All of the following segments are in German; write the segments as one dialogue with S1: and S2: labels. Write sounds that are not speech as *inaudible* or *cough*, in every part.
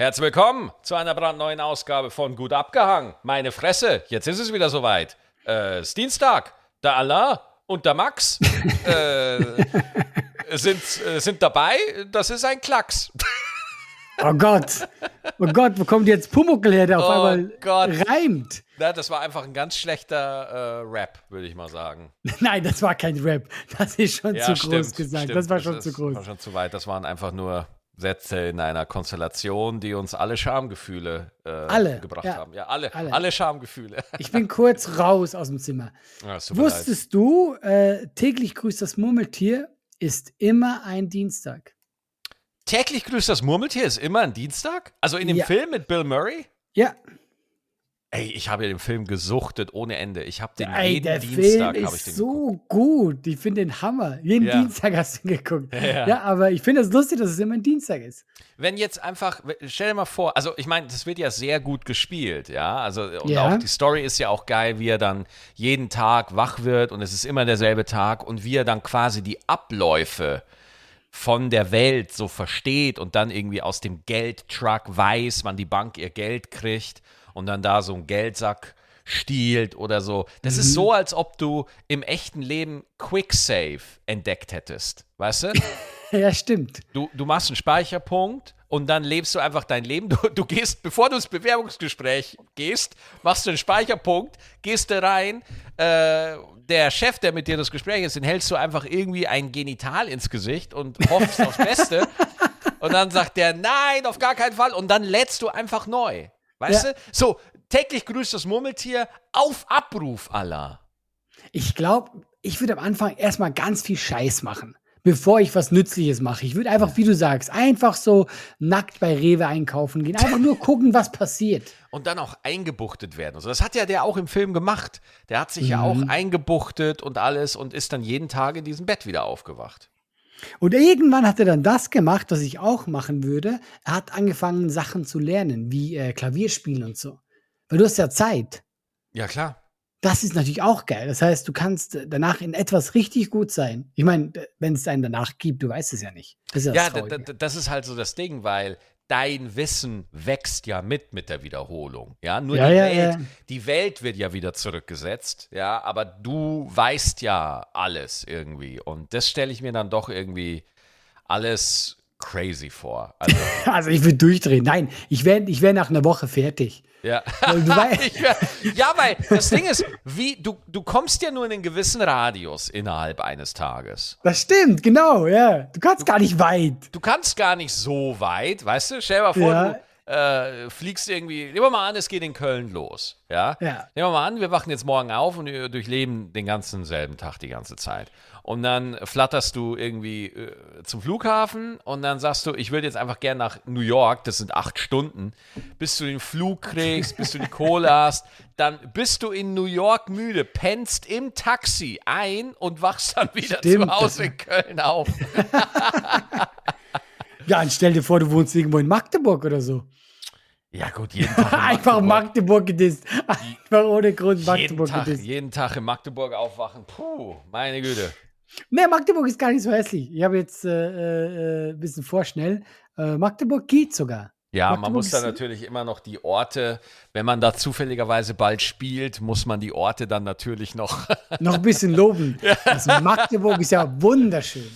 S1: Herzlich willkommen zu einer brandneuen Ausgabe von Gut abgehangen. Meine Fresse, jetzt ist es wieder soweit. Äh, ist Dienstag. Der Alain und der Max äh, *laughs* sind, äh, sind dabei. Das ist ein Klacks.
S2: Oh Gott. Oh Gott, wo kommt jetzt Pumuckel her, der auf
S1: Oh
S2: einmal
S1: Gott.
S2: reimt?
S1: Na, das war einfach ein ganz schlechter äh, Rap, würde ich mal sagen. *laughs*
S2: Nein, das war kein Rap. Das ist schon zu groß gesagt.
S1: stimmt.
S2: das war schon
S1: ist-
S2: zu groß.
S1: war schon zu weit. Das waren einfach nur Sätze in einer Konstellation, die uns alle Schamgefühle äh,
S2: Alle,
S1: gebracht
S2: ja.
S1: haben. Ja, alle. Alle,
S2: Alle.
S1: Schamgefühle.
S2: Ich bin kurz raus aus dem Zimmer. *laughs*
S1: Ja, mir leid.
S2: Wusstest du, äh, täglich grüßt das Murmeltier ist immer ein Dienstag.
S1: Täglich grüßt das Murmeltier ist immer ein Dienstag? Also in dem
S2: Ja.
S1: Film mit Bill Murray?
S2: Ja,
S1: Ey, ich habe ja den Film gesuchtet ohne Ende. Ich habe den
S2: ey,
S1: jeden
S2: der Film
S1: Dienstag ich
S2: ist so
S1: geguckt.
S2: gut. Ich finde den Hammer. Jeden
S1: Ja.
S2: Dienstag hast du ihn geguckt. *laughs*
S1: Ja.
S2: Ja, aber ich finde es lustig, dass es immer ein Dienstag ist.
S1: Wenn jetzt einfach, stell dir mal vor, also ich meine, das wird ja sehr gut gespielt, ja. Also und
S2: Ja.
S1: auch die Story ist ja auch geil, wie er dann jeden Tag wach wird und es ist immer derselbe Tag und wie er dann quasi die Abläufe von der Welt so versteht und dann irgendwie aus dem Geldtruck weiß, wann die Bank ihr Geld kriegt und dann da so einen Geldsack stiehlt oder so. Das ist so, als ob du im echten Leben Quicksave entdeckt hättest, weißt du? *laughs*
S2: Ja, stimmt.
S1: Du, du machst einen Speicherpunkt und dann lebst du einfach dein Leben. Du, du gehst, bevor du ins Bewerbungsgespräch gehst, machst du einen Speicherpunkt, gehst da rein. Äh, der Chef, der mit dir das Gespräch ist, den hältst du einfach irgendwie ein Genital ins Gesicht und hoffst aufs Beste. *laughs* Und dann sagt der, nein, auf gar keinen Fall. Und dann lädst du einfach neu. Weißt
S2: Ja.
S1: du? So, täglich grüßt das Murmeltier auf Abruf aller.
S2: Ich glaube, ich würde am Anfang erstmal ganz viel Scheiß machen, bevor ich was Nützliches mache. Ich würde einfach, wie du sagst, einfach so nackt bei Rewe einkaufen gehen. Einfach nur *laughs* gucken, was passiert.
S1: und dann auch eingebuchtet werden. Also das hat ja der auch im Film gemacht. Der hat sich ja auch eingebuchtet und alles und ist dann jeden Tag in diesem Bett wieder aufgewacht.
S2: Und irgendwann hat er dann das gemacht, was ich auch machen würde. Er hat angefangen, Sachen zu lernen, wie äh, Klavierspielen und so. Weil du hast ja Zeit.
S1: Ja, klar.
S2: Das ist natürlich auch geil. Das heißt, du kannst äh, danach in etwas richtig gut sein. Ich meine, wenn es einen danach gibt, du weißt es ja nicht. Das ja,
S1: Ja,
S2: das
S1: ist halt so das Ding, weil dein Wissen wächst ja mit mit der Wiederholung. Ja, nur
S2: Ja,
S1: die,
S2: ja,
S1: Welt,
S2: ja.
S1: die Welt wird ja wieder zurückgesetzt. Ja, aber du weißt ja alles irgendwie. Und das stelle ich mir dann doch irgendwie alles crazy vor. Also, *laughs*
S2: Also ich würde durchdrehen. Nein, ich wäre ich wär nach einer Woche fertig.
S1: Ja.
S2: Weil du *laughs*
S1: wär- ja, weil das Ding ist, wie, du, du kommst ja nur in einen gewissen Radius innerhalb eines Tages.
S2: Das stimmt, genau, ja. Du kannst gar nicht weit.
S1: Du kannst gar nicht so weit, weißt du? Stell dir mal vor,
S2: Ja.
S1: du äh, fliegst irgendwie, nehmen wir mal an, es geht in Köln los. Ja?
S2: Ja.
S1: Nehmen wir mal an, wir wachen jetzt morgen auf und wir durchleben den ganzen selben Tag die ganze Zeit. Und dann flatterst du irgendwie äh, zum Flughafen und dann sagst du, ich würde jetzt einfach gern nach New York, das sind acht Stunden, bis du den Flug kriegst, bis du die Kohle *laughs* hast, dann bist du in New York müde, pennst im Taxi ein und wachst dann wieder
S2: Stimmt.
S1: zu Hause in Köln auf. *laughs*
S2: Ja, und stell dir vor, du wohnst irgendwo in Magdeburg oder so.
S1: Ja gut, jeden Tag in *laughs*
S2: Einfach Magdeburg gedisst. Einfach ohne Grund
S1: jeden
S2: Magdeburg
S1: Tag,
S2: gedisst.
S1: jeden Tag in Magdeburg aufwachen. Puh, meine Güte.
S2: Nee, Magdeburg ist gar nicht so hässlich. Ich habe jetzt äh, äh, ein bisschen vorschnell. Äh, Magdeburg geht sogar.
S1: Ja, man
S2: Magdeburg
S1: muss da natürlich immer noch die Orte, wenn man da zufälligerweise bald spielt, muss man die Orte dann natürlich noch.
S2: Noch ein bisschen loben. *laughs* Also Magdeburg ist ja wunderschön.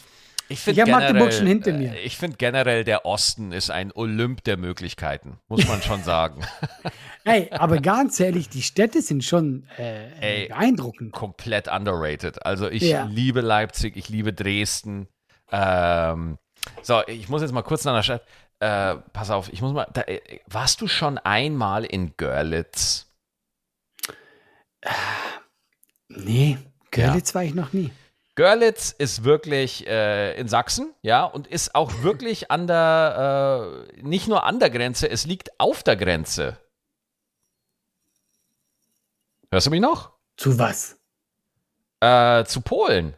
S1: Ich,
S2: Ich hab Magdeburg schon hinter
S1: äh,
S2: mir.
S1: Ich finde generell, der Osten ist ein Olymp der Möglichkeiten, muss man schon sagen. *laughs*
S2: Ey, aber ganz ehrlich, die Städte sind schon äh,
S1: Ey.
S2: beeindruckend.
S1: Komplett underrated. Also ich
S2: Ja.
S1: liebe Leipzig, ich liebe Dresden. Ähm, so, ich muss jetzt mal kurz nach der Stadt. Äh, pass auf, ich muss mal. Da, äh, warst du schon einmal in Görlitz?
S2: Nee, Görlitz war ich noch nie.
S1: Görlitz ist wirklich äh, in Sachsen, ja, und ist auch *laughs* wirklich an der, äh, nicht nur an der Grenze, es liegt auf der Grenze. Hörst du mich noch?
S2: Zu was?
S1: Äh, zu Polen.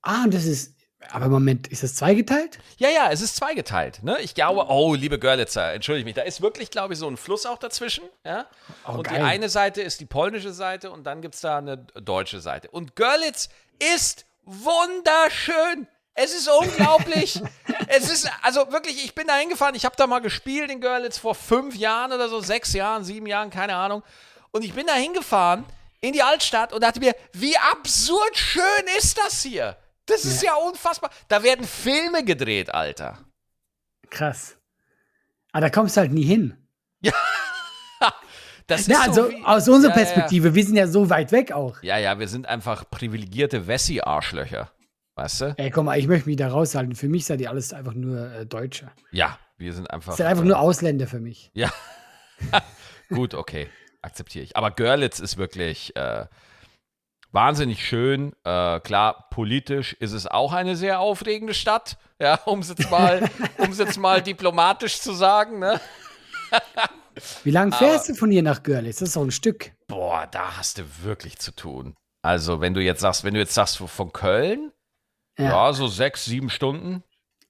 S2: Ah, das ist. Aber Moment, ist das zweigeteilt?
S1: Ja, ja, es ist zweigeteilt. Ne? Ich glaube, oh, liebe Görlitzer, entschuldige mich, da ist wirklich, glaube ich, so ein Fluss auch dazwischen. Ja?
S2: Oh,
S1: und die
S2: geil.
S1: eine Seite ist die polnische Seite und dann gibt es da eine deutsche Seite. Und Görlitz ist wunderschön. Es ist unglaublich. *laughs* es ist, also wirklich, ich bin da hingefahren, ich habe da mal gespielt in Görlitz vor fünf Jahren oder so, sechs Jahren, sieben Jahren, keine Ahnung. Und ich bin da hingefahren in die Altstadt und dachte mir, wie absurd schön ist das hier? Das ist ja, ja unfassbar. Da werden Filme gedreht, Alter.
S2: Krass. Aber da kommst du halt nie hin. *laughs*
S1: Ja. Das
S2: ja,
S1: ist
S2: also
S1: so wie,
S2: aus unserer
S1: ja,
S2: Perspektive,
S1: ja.
S2: wir sind ja so weit weg auch.
S1: Ja, ja, wir sind einfach privilegierte Wessi-Arschlöcher. Weißt du?
S2: Ey, komm mal, ich möchte mich da raushalten. Für mich seid ihr alles einfach nur äh, Deutsche.
S1: Ja, wir sind einfach.
S2: Seid einfach nur Ausländer für mich.
S1: Ja. *laughs* Gut, okay. Akzeptiere ich. Aber Görlitz ist wirklich äh, wahnsinnig schön. Äh, klar, politisch ist es auch eine sehr aufregende Stadt. Ja, um es jetzt mal, *laughs* jetzt mal diplomatisch zu sagen, ne?
S2: Wie lange fährst du von hier nach Görlitz? Das ist doch ein Stück.
S1: Boah, da hast du wirklich zu tun. Also, wenn du jetzt sagst, wenn du jetzt sagst von Köln, ja, ja so sechs, sieben Stunden.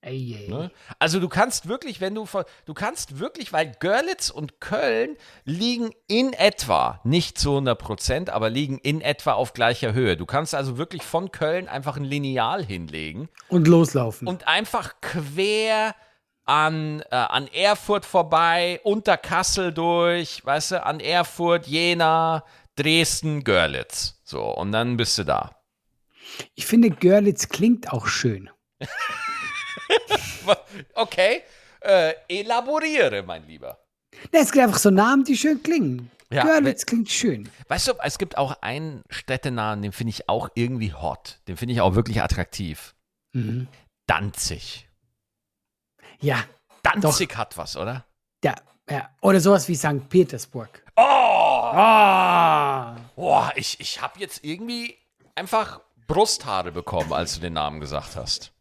S2: Ey, ey.
S1: Ne? Also du kannst wirklich, wenn du du kannst wirklich, weil Görlitz und Köln liegen in etwa, nicht zu 100 Prozent, aber liegen in etwa auf gleicher Höhe. Du kannst also wirklich von Köln einfach ein Lineal hinlegen.
S2: Und loslaufen.
S1: Und einfach quer an, äh, an Erfurt vorbei, unter Kassel durch, weißt du, an Erfurt, Jena, Dresden, Görlitz. So, und dann bist du da.
S2: Ich finde, Görlitz klingt auch schön. *laughs* *laughs*
S1: okay, äh, elaboriere, mein Lieber.
S2: Na, es gibt einfach so Namen, die schön klingen.
S1: Ja,
S2: Görlitz klingt schön.
S1: Weißt du, es gibt auch einen Städtenamen, den finde ich auch irgendwie hot. Den finde ich auch wirklich attraktiv.
S2: Mhm.
S1: Danzig.
S2: Ja.
S1: Danzig doch. hat was, oder?
S2: Ja, ja. Oder sowas wie St. Petersburg.
S1: Oh!
S2: Oh!
S1: Boah, ich, ich habe jetzt irgendwie einfach Brusthaare bekommen, als du den Namen gesagt hast.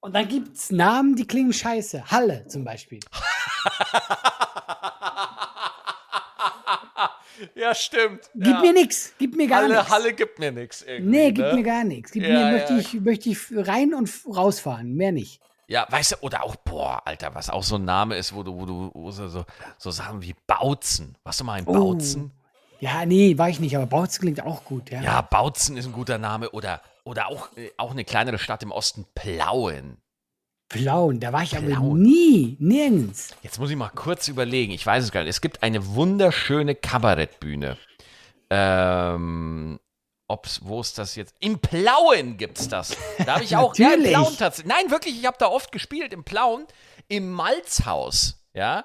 S2: Und dann gibt es Namen, die klingen scheiße. Halle zum Beispiel. *laughs*
S1: ja, stimmt.
S2: Gib
S1: ja.
S2: mir nix. Gib mir gar nichts.
S1: Halle gibt mir nichts.
S2: Nee, gib
S1: ne?
S2: mir gar nichts. Gib
S1: Ja,
S2: mir,
S1: ja.
S2: möchte, ich, möchte ich rein und rausfahren. Mehr nicht.
S1: Ja, weißt du, oder auch, boah, Alter, was auch so ein Name ist, wo du, wo du wo so, so, so Sachen wie Bautzen. Warst du mal in
S2: Oh.
S1: Bautzen?
S2: Ja, nee, war ich nicht, aber Bautzen klingt auch gut, ja.
S1: Ja, Bautzen ist ein guter Name. Oder, oder auch, äh, auch eine kleinere Stadt im Osten, Plauen.
S2: Plauen, da war ich aber
S1: Plauen.
S2: nie, nirgends.
S1: Jetzt muss ich mal kurz überlegen. Ich weiß es gar nicht. Es gibt eine wunderschöne Kabarettbühne. Ähm, ob's, wo ist das jetzt? Im Plauen gibt's das. Da habe *laughs* ich auch. ja, im. Plauen tatsächlich. Nein, wirklich, ich habe da oft gespielt. Im Plauen. Im Malzhaus. Ja.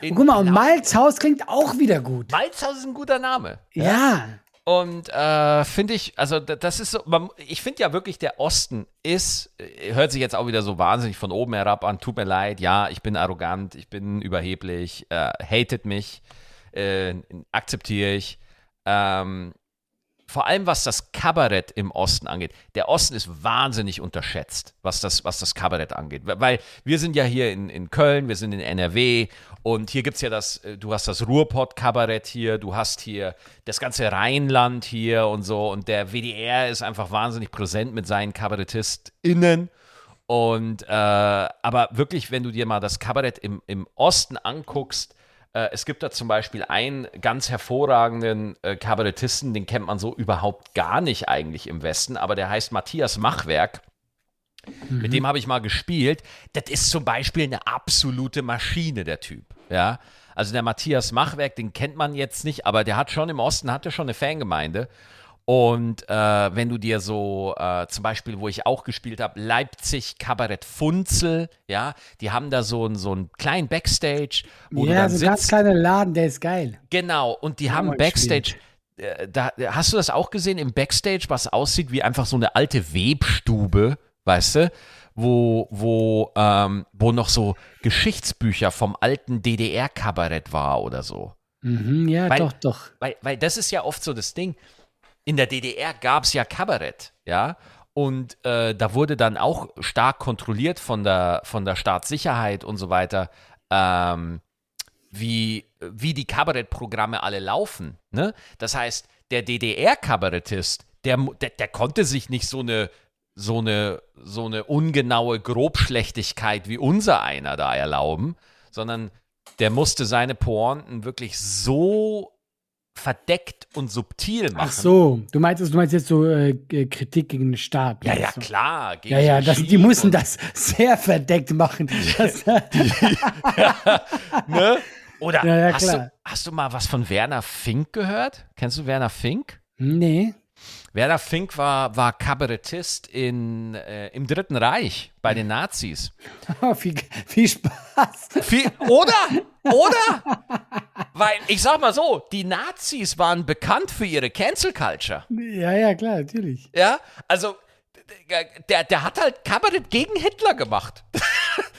S1: In
S2: Und guck mal, und. Malzhaus klingt auch wieder gut.
S1: Malzhaus ist ein guter Name.
S2: Ja.
S1: Und äh, finde ich, also da- das ist so, man, ich finde ja wirklich, der Osten ist, äh, hört sich jetzt auch wieder so wahnsinnig von oben herab an, tut mir leid, ja, ich bin arrogant, ich bin überheblich, äh, hatet mich, äh, akzeptiere ich. Ähm, vor allem was das Kabarett im Osten angeht. Der Osten ist wahnsinnig unterschätzt, was das, was das Kabarett angeht. Weil wir sind ja hier in, in Köln, wir sind in NRW und hier gibt es ja das, äh, du hast das Ruhrpott-Kabarett hier, du hast hier das ganze Rheinland hier und so und der WDR ist einfach wahnsinnig präsent mit seinen KabarettistInnen. Und äh, aber wirklich, wenn du dir mal das Kabarett im, im Osten anguckst, äh, es gibt da zum Beispiel einen ganz hervorragenden äh, Kabarettisten, den kennt man so überhaupt gar nicht eigentlich im Westen, aber der heißt Matthias Machwerk. Mit dem habe ich mal gespielt. Das ist zum Beispiel eine absolute Maschine, der Typ. Ja. Also der Matthias Machwerk, den kennt man jetzt nicht, aber der hat schon im Osten, hatte schon eine Fangemeinde. Und äh, wenn du dir so, äh, zum Beispiel, wo ich auch gespielt habe, Leipzig Kabarett Funzel, ja, die haben da so, einen- so einen kleinen Backstage, wo du
S2: ja,
S1: dann
S2: so ein ganz kleiner Laden, der ist geil.
S1: Genau, und die haben Backstage. äh, Da, hast du das auch gesehen im Backstage, was aussieht wie einfach so eine alte Webstube, weißt du? Wo, wo, ähm, wo noch so Geschichtsbücher vom alten DDR-Kabarett war oder so.
S2: Mhm, ja,
S1: Weil-
S2: doch, doch.
S1: Weil, weil das ist ja oft so das Ding. In der DDR gab es ja Kabarett, ja. Und äh, da wurde dann auch stark kontrolliert von der, von der Staatssicherheit und so weiter, ähm, wie, wie die Kabarettprogramme alle laufen. Ne? Das heißt, der DDR-Kabarettist, der, der, der konnte sich nicht so eine, so eine, so eine ungenaue Grobschlechtigkeit wie unser einer da erlauben, sondern der musste seine Pointen wirklich so verdeckt und subtil machen.
S2: Ach so, du meinst, du meinst jetzt so äh, Kritik gegen den Staat.
S1: Ja, ja,
S2: du?
S1: klar.
S2: Ja, ja,
S1: das
S2: die mussten das sehr verdeckt machen. Das, *laughs*
S1: Ne? Oder
S2: Ja, ja,
S1: hast, du, hast du mal was von Werner Fink gehört? Kennst du Werner Fink?
S2: nee.
S1: Werner Fink war, war Kabarettist in, äh, im Dritten Reich bei den Nazis.
S2: Oh, viel, viel Spaß.
S1: Viel, oder? Oder? Weil, ich sag mal so, die Nazis waren bekannt für ihre Cancel Culture.
S2: Ja, ja, klar, natürlich.
S1: Ja, also der, der hat halt Kabarett gegen Hitler gemacht.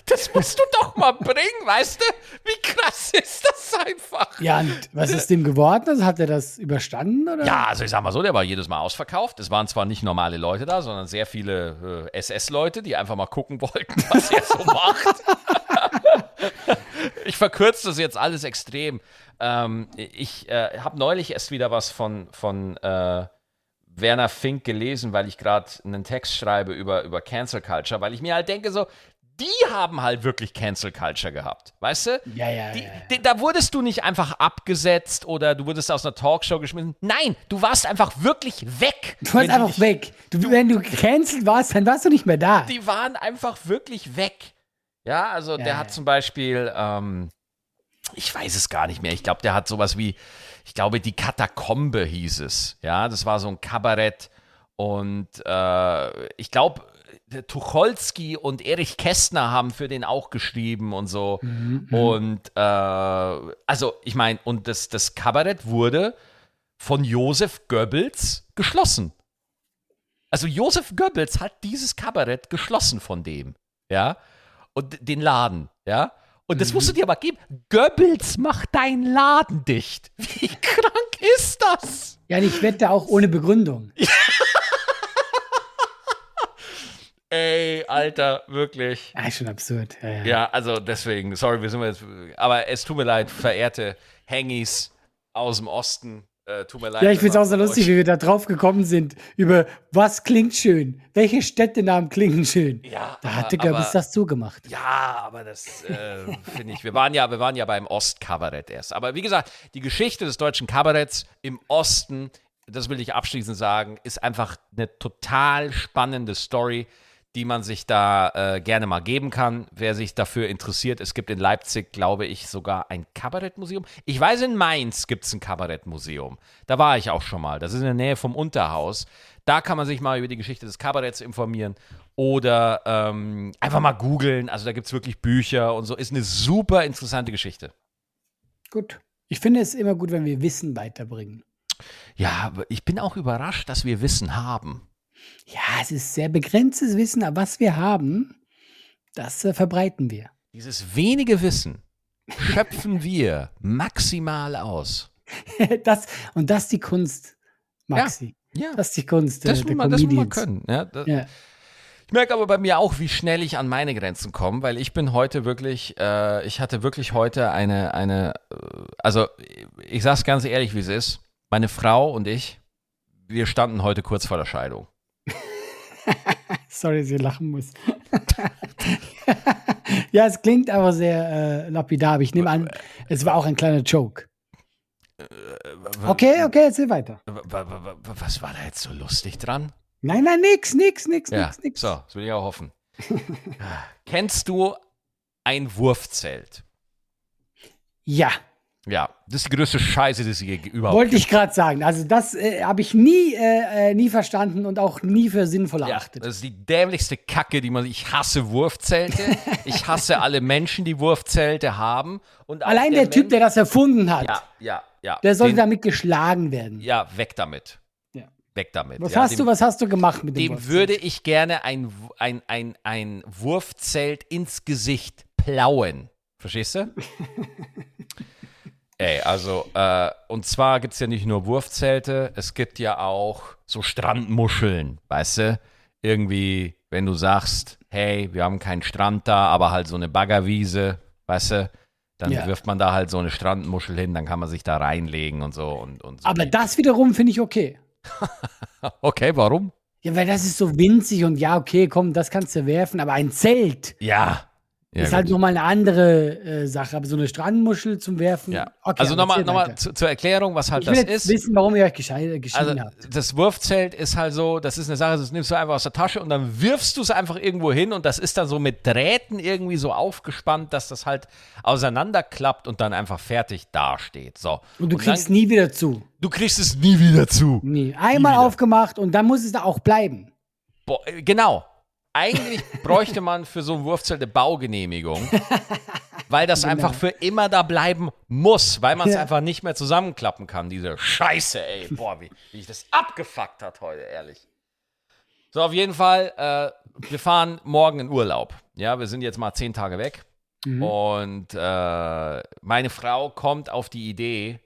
S1: Das musst du doch mal bringen, weißt du? Wie krass ist das einfach?
S2: Ja, und was ist dem geworden? Also hat er das überstanden? Oder?
S1: Ja, also ich sag mal so, der war jedes Mal ausverkauft. Es waren zwar nicht normale Leute da, sondern sehr viele äh, SS-Leute, die einfach mal gucken wollten, *laughs* was er so macht. ich verkürze das jetzt alles extrem. Ähm, ich äh, habe neulich erst wieder was von, von äh, Werner Fink gelesen, weil ich gerade einen Text schreibe über, über Cancel Culture, weil ich mir halt denke so, die haben halt wirklich Cancel Culture gehabt, weißt du?
S2: Ja, ja,
S1: Die,
S2: ja, ja.
S1: die, da wurdest du nicht einfach abgesetzt oder du wurdest aus einer Talkshow geschmissen. Nein, du warst einfach wirklich weg.
S2: Du warst einfach
S1: dich-
S2: weg. Du, wenn du gecancelt warst, dann warst du nicht mehr da.
S1: Die waren einfach wirklich weg. Ja, also der
S2: Ja,
S1: hat
S2: ja.
S1: zum Beispiel, ähm, ich weiß es gar nicht mehr. Ich glaube, der hat sowas wie, ich glaube, die Katakombe hieß es. Ja, das war so ein Kabarett. Und äh, ich glaube, der Tucholsky und Erich Kästner haben für den auch geschrieben und so. Und äh, also, ich meine, und das, das Kabarett wurde von Josef Goebbels geschlossen. Also Josef Goebbels hat dieses Kabarett geschlossen von dem, ja, und den Laden, ja. Und das musst du dir aber geben. Goebbels macht deinen Laden dicht. Wie *laughs* krank ist das?
S2: Ja, ich wette auch ohne Begründung. *laughs*
S1: Ey, Alter, wirklich.
S2: Ja, ist schon absurd. Ja, ja.
S1: Ja, also deswegen, sorry, wir sind jetzt, aber es tut mir leid, verehrte Hangis aus dem Osten. Äh, tut mir leid.
S2: Ja, ich finde es auch so lustig,
S1: euch-
S2: wie wir da drauf gekommen sind, über was klingt schön. Welche Städtenamen klingen schön?
S1: Ja,
S2: Da hatte Goebbels
S1: aber-
S2: das zugemacht.
S1: Ja, aber das äh, finde ich. Wir waren ja, wir waren ja beim Ostkabarett erst. Aber wie gesagt, die Geschichte des deutschen Kabaretts im Osten, das will ich abschließend sagen, ist einfach eine total spannende Story, die man sich da äh, gerne mal geben kann. Wer sich dafür interessiert, es gibt in Leipzig, glaube ich, sogar ein Kabarettmuseum. Ich weiß, in Mainz gibt es ein Kabarettmuseum. Da war ich auch schon mal. Das ist in der Nähe vom Unterhaus. Da kann man sich mal über die Geschichte des Kabaretts informieren oder ähm, einfach mal googeln. Also da gibt es wirklich Bücher und so. Ist eine super interessante Geschichte.
S2: Gut. Ich finde es immer gut, wenn wir Wissen weiterbringen.
S1: Ja, aber ich bin auch überrascht, dass wir Wissen haben.
S2: Ja, es ist sehr begrenztes Wissen, aber was wir haben, das äh, verbreiten wir.
S1: Dieses wenige Wissen schöpfen *laughs* wir maximal aus. *laughs*
S2: das, und das ist die Kunst, Maxi.
S1: Ja,
S2: Das ist die Kunst äh,
S1: das,
S2: der
S1: muss man, das muss man können. Ja, das,
S2: Ja.
S1: Ich merke aber bei mir auch, wie schnell ich an meine Grenzen komme, weil ich bin heute wirklich, äh, ich hatte wirklich heute eine, eine, äh, also ich sag's ganz ehrlich, wie es ist. Meine Frau und ich, wir standen heute kurz vor der Scheidung. *laughs*
S2: Sorry, dass ich lachen muss. *laughs* ja, es klingt aber sehr äh, lapidar, aber ich nehme an, es war auch ein kleiner Joke. Okay, okay, erzähl weiter.
S1: W- Was war da jetzt so lustig dran?
S2: Nein, nein, nix, nix, nix,
S1: Ja,
S2: nix, nix.
S1: so, das will ich auch hoffen. *laughs* Kennst du ein Wurfzelt?
S2: Ja,
S1: Ja, das ist die größte Scheiße, die es je überhaupt
S2: wollte ich gerade sagen. Also das äh, habe ich nie, äh, äh, nie verstanden und auch nie für sinnvoll
S1: Ja,
S2: erachtet.
S1: das ist die dämlichste Kacke, die man. Ich hasse Wurfzelte. *laughs* ich hasse alle Menschen, die Wurfzelte haben. Und
S2: Allein der, Typ,
S1: Mensch-
S2: der das erfunden hat,
S1: Ja, ja, ja.
S2: der sollte
S1: Den-
S2: damit geschlagen werden.
S1: Ja, weg damit.
S2: Ja.
S1: Weg damit.
S2: Was
S1: ja,
S2: hast
S1: dem,
S2: du, was hast du gemacht mit dem
S1: Dem
S2: Wurfzelt?
S1: würde ich gerne ein, ein, ein, ein Wurfzelt ins Gesicht plauen. Verstehst du? *laughs* Ey, also, äh, und zwar gibt es ja nicht nur Wurfzelte, es gibt ja auch so Strandmuscheln, weißt du? Irgendwie, wenn du sagst, hey, wir haben keinen Strand da, aber halt so eine Baggerwiese, weißt du? Dann
S2: Ja.
S1: wirft man da halt so eine Strandmuschel hin, dann kann man sich da reinlegen und so. Und, und so.
S2: Aber das wiederum finde ich okay. *laughs*
S1: okay, warum?
S2: Ja, weil das ist so winzig und ja, okay, komm, das kannst du werfen, aber ein Zelt.
S1: Ja, Ja,
S2: ist halt nochmal eine andere äh, Sache, aber so eine Strandmuschel zum Werfen.
S1: Ja.
S2: Okay,
S1: also nochmal noch zu, zur Erklärung, was halt
S2: Ich
S1: das ist.
S2: wissen, warum ihr euch geschei- geschieden
S1: Also
S2: habt.
S1: das Wurfzelt ist halt so, das ist eine Sache, das nimmst du einfach aus der Tasche und dann wirfst du es einfach irgendwo hin und das ist dann so mit Drähten irgendwie so aufgespannt, dass das halt auseinanderklappt und dann einfach fertig dasteht. So.
S2: Und du
S1: dann-
S2: kriegst nie wieder zu.
S1: du kriegst es nie wieder zu.
S2: Nie. Einmal aufgemacht und dann muss es da auch bleiben.
S1: Boah, äh, genau. Eigentlich *laughs* bräuchte man für so ein Wurfzelt eine Baugenehmigung, *laughs* weil das einfach für immer da bleiben muss, weil man es
S2: Ja.
S1: einfach nicht mehr zusammenklappen kann. Diese Scheiße, ey. Boah, wie, wie ich das abgefuckt hat heute, ehrlich. So, auf jeden Fall, äh, wir fahren morgen in Urlaub. Ja, wir sind jetzt mal zehn Tage weg. Und äh, meine Frau kommt auf die Idee,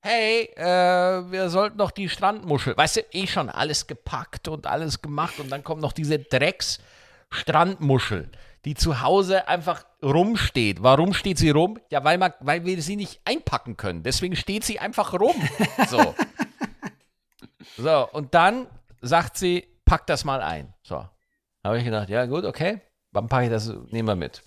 S1: hey, äh, wir sollten doch die Strandmuschel, weißt du, eh schon alles gepackt und alles gemacht und dann kommt noch diese Drecks-Strandmuschel, die zu Hause einfach rumsteht. Warum steht sie rum? Ja, weil, man, weil wir sie nicht einpacken können. Deswegen steht sie einfach rum. So. *laughs* so, und dann sagt sie, pack das mal ein. So. Habe ich gedacht, ja gut, okay, dann packe ich das, nehmen wir mit.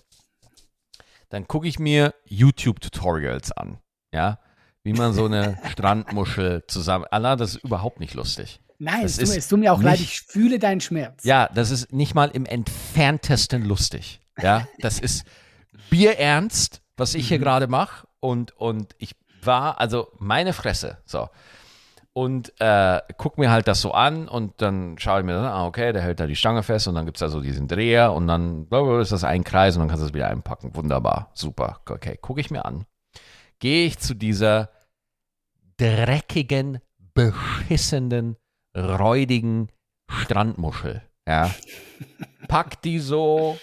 S1: Dann gucke ich mir YouTube-Tutorials an. Ja, wie man so eine Strandmuschel zusammen. Allah, das ist überhaupt nicht lustig.
S2: Nein,
S1: Das
S2: es tut, mir-
S1: ist
S2: es tut mir auch leid,
S1: nicht-
S2: ich fühle deinen Schmerz.
S1: Ja, das ist nicht mal im entferntesten lustig. Ja, das ist bierernst, was ich hier gerade mache. Und, und ich war, also meine Fresse, so. Und äh, guck mir halt das so an und dann schaue ich mir dann, ah, okay, der hält da die Stange fest und dann gibt es da so diesen Dreher und dann blablabla, ist das ein Kreis und dann kannst du es wieder einpacken. Wunderbar, super. Okay, gucke ich mir an. Gehe ich zu dieser dreckigen, beschissenen, räudigen Strandmuschel. Ja. *laughs* Pack die so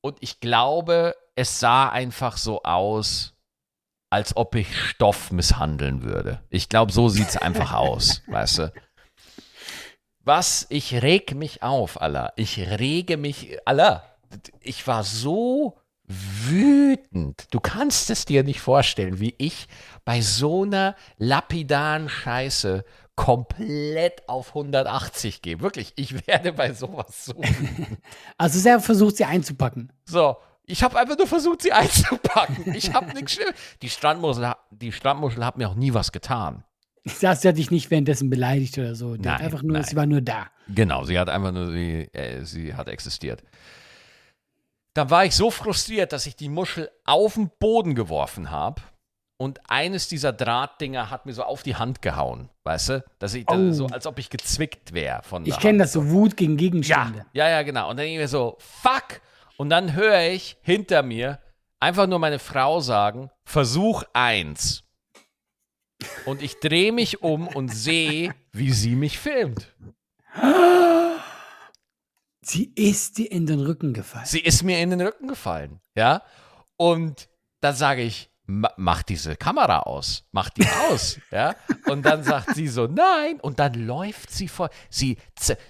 S1: und ich glaube, es sah einfach so aus, als ob ich Stoff misshandeln würde. Ich glaube, so sieht es einfach aus, *laughs* weißt du. Was, ich reg mich auf, Allah. Ich rege mich, Allah. Ich war so wütend. Du kannst es dir nicht vorstellen, wie ich bei so einer lapidaren Scheiße komplett auf 180 gehe. Wirklich, ich werde bei sowas so *laughs*
S2: Also sehr versucht, sie einzupacken.
S1: so, ich habe einfach nur versucht, sie *laughs* einzupacken. Ich habe *laughs* nichts Schlimmes. Die Strandmuschel, die Strandmuschel hat mir auch nie was getan.
S2: Das hat dich nicht währenddessen beleidigt oder so. Die
S1: Nein,
S2: einfach nur,
S1: nein.
S2: sie war nur da.
S1: Genau, sie hat einfach nur, sie, äh, sie hat existiert. Dann war ich so frustriert, dass ich die Muschel auf den Boden geworfen habe und eines dieser Drahtdinger hat mir so auf die Hand gehauen, weißt du? Dass ich,
S2: Oh.
S1: so als ob ich gezwickt wäre von
S2: Ich kenne das so, Wut gegen
S1: Ja,
S2: Gegenstände.
S1: ja, ja, genau. Und dann denke ich mir so, fuck. Und dann höre ich hinter mir einfach nur meine Frau sagen, Versuch eins. Und ich drehe mich um und sehe, wie sie mich filmt.
S2: Sie ist dir in den Rücken gefallen.
S1: Sie ist mir in den Rücken gefallen, ja. Und dann sage ich, "Ma- mach diese Kamera aus, mach die aus, *laughs* ja. Und dann sagt sie so, nein. Und dann läuft sie vor. Sie,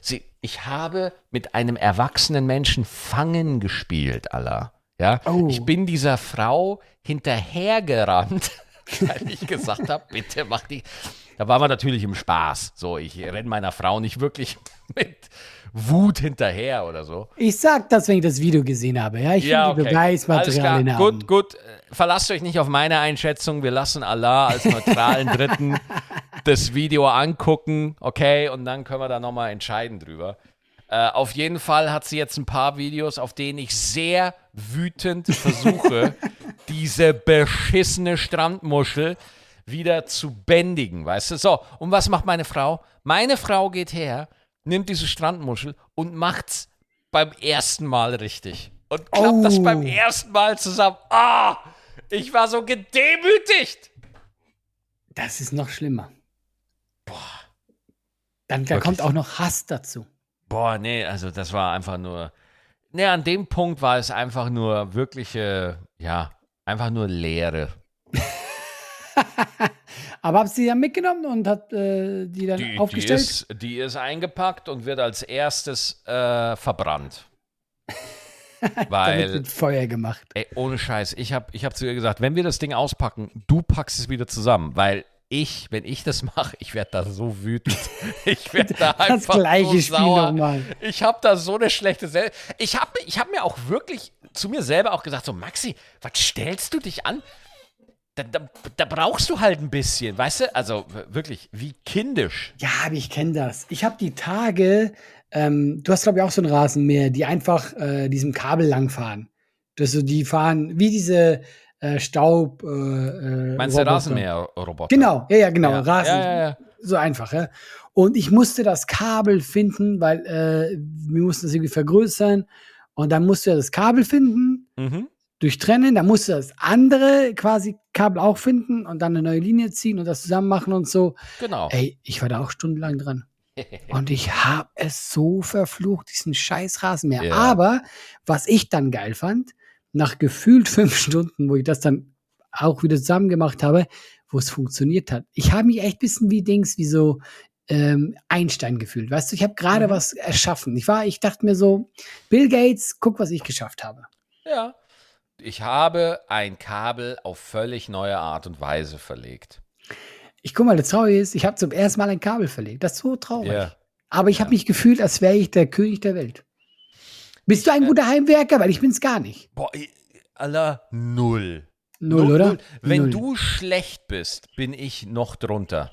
S1: sie, ich habe mit einem erwachsenen Menschen Fangen gespielt, Allah. Ja,
S2: Oh.
S1: ich bin dieser Frau hinterhergerannt, *laughs* weil ich gesagt habe, bitte mach die. Da waren wir natürlich im Spaß. So, ich renne meiner Frau nicht wirklich *laughs* mit Wut hinterher oder so.
S2: Ich sag das, wenn ich das Video gesehen habe. Ja, ich will die
S1: Alles
S2: Beweismaterialien haben.
S1: Gut, gut. Verlasst euch nicht auf meine Einschätzung. Wir lassen Allah als neutralen *laughs* Dritten das Video angucken, okay? Und dann können wir da nochmal entscheiden drüber. Äh, auf jeden Fall hat sie jetzt ein paar Videos, auf denen ich sehr wütend versuche, *laughs* diese beschissene Strandmuschel wieder zu bändigen, weißt du? So, und was macht meine Frau? Meine Frau geht her, nimmt diese Strandmuschel und macht's beim ersten Mal richtig. Und klappt das
S2: Oh.
S1: beim ersten Mal zusammen. Ah! Ich war so gedemütigt.
S2: Das ist noch schlimmer. Dann da kommt auch noch Hass dazu.
S1: Boah, nee, also das war einfach nur. Nee, an dem Punkt war es einfach nur wirkliche, ja, einfach nur Leere. *laughs* *laughs*
S2: Aber habt sie dann mitgenommen und hat äh, die dann
S1: Die, die,
S2: aufgestellt?
S1: ist, die ist eingepackt und wird als erstes äh, verbrannt. *laughs*
S2: Damit
S1: Weil,
S2: wird Feuer gemacht.
S1: ey, ohne Scheiß, ich habe ich hab zu ihr gesagt, wenn wir das Ding auspacken, du packst es wieder zusammen, weil ich, wenn ich das mache, ich werde da so wütend. *laughs* Ich werde da
S2: Das
S1: einfach
S2: gleiche
S1: so
S2: Spiel
S1: sauer.
S2: nochmal.
S1: Ich habe da so eine schlechte Sel Ich habe ich hab mir auch wirklich zu mir selber auch gesagt, so Maxi, was stellst du dich an? Da, da, da brauchst du halt ein bisschen, weißt du? Also wirklich, wie kindisch.
S2: Ja, aber ich kenne das. Ich habe die Tage, ähm, du hast glaube ich auch so einen Rasenmäher, die einfach äh, diesem Kabel langfahren. Das so, die fahren wie diese äh, Staub. Äh, äh,
S1: Meinst du
S2: Roboter.
S1: Rasenmäher-Roboter?
S2: Genau, ja, ja, genau.
S1: Ja.
S2: Rasen.
S1: Ja, ja, ja.
S2: So einfach, ja. Und ich musste das Kabel finden, weil äh, wir mussten das irgendwie vergrößern. Und dann musste er das Kabel finden,
S1: Mhm.
S2: durchtrennen, dann musste das andere quasi Kabel auch finden und dann eine neue Linie ziehen und das zusammen machen und so.
S1: Genau.
S2: Ey, ich war da auch stundenlang dran. *laughs* Und ich habe es so verflucht, diesen scheiß Rasenmäher.
S1: Ja.
S2: Aber was ich dann geil fand, nach gefühlt *laughs* fünf Stunden, wo ich das dann auch wieder zusammen gemacht habe, wo es funktioniert hat. Ich habe mich echt ein bisschen wie Dings, wie so ähm, Einstein gefühlt. Weißt du, ich habe gerade
S1: Mhm.
S2: was erschaffen. Ich war, ich dachte mir so, Bill Gates, guck, was ich geschafft habe.
S1: Ja. Ich habe ein Kabel auf völlig neue Art und Weise verlegt.
S2: Ich guck mal, das Traurige ist, ich habe zum ersten Mal ein Kabel verlegt. Das ist so traurig.
S1: Ja.
S2: Aber ich habe mich gefühlt, als wäre ich der König der Welt. Bist du ein guter Heimwerker? Weil ich bin's gar nicht.
S1: Boah, aller null.
S2: Null, oder?
S1: Wenn
S2: Null.
S1: du schlecht bist, bin ich noch drunter.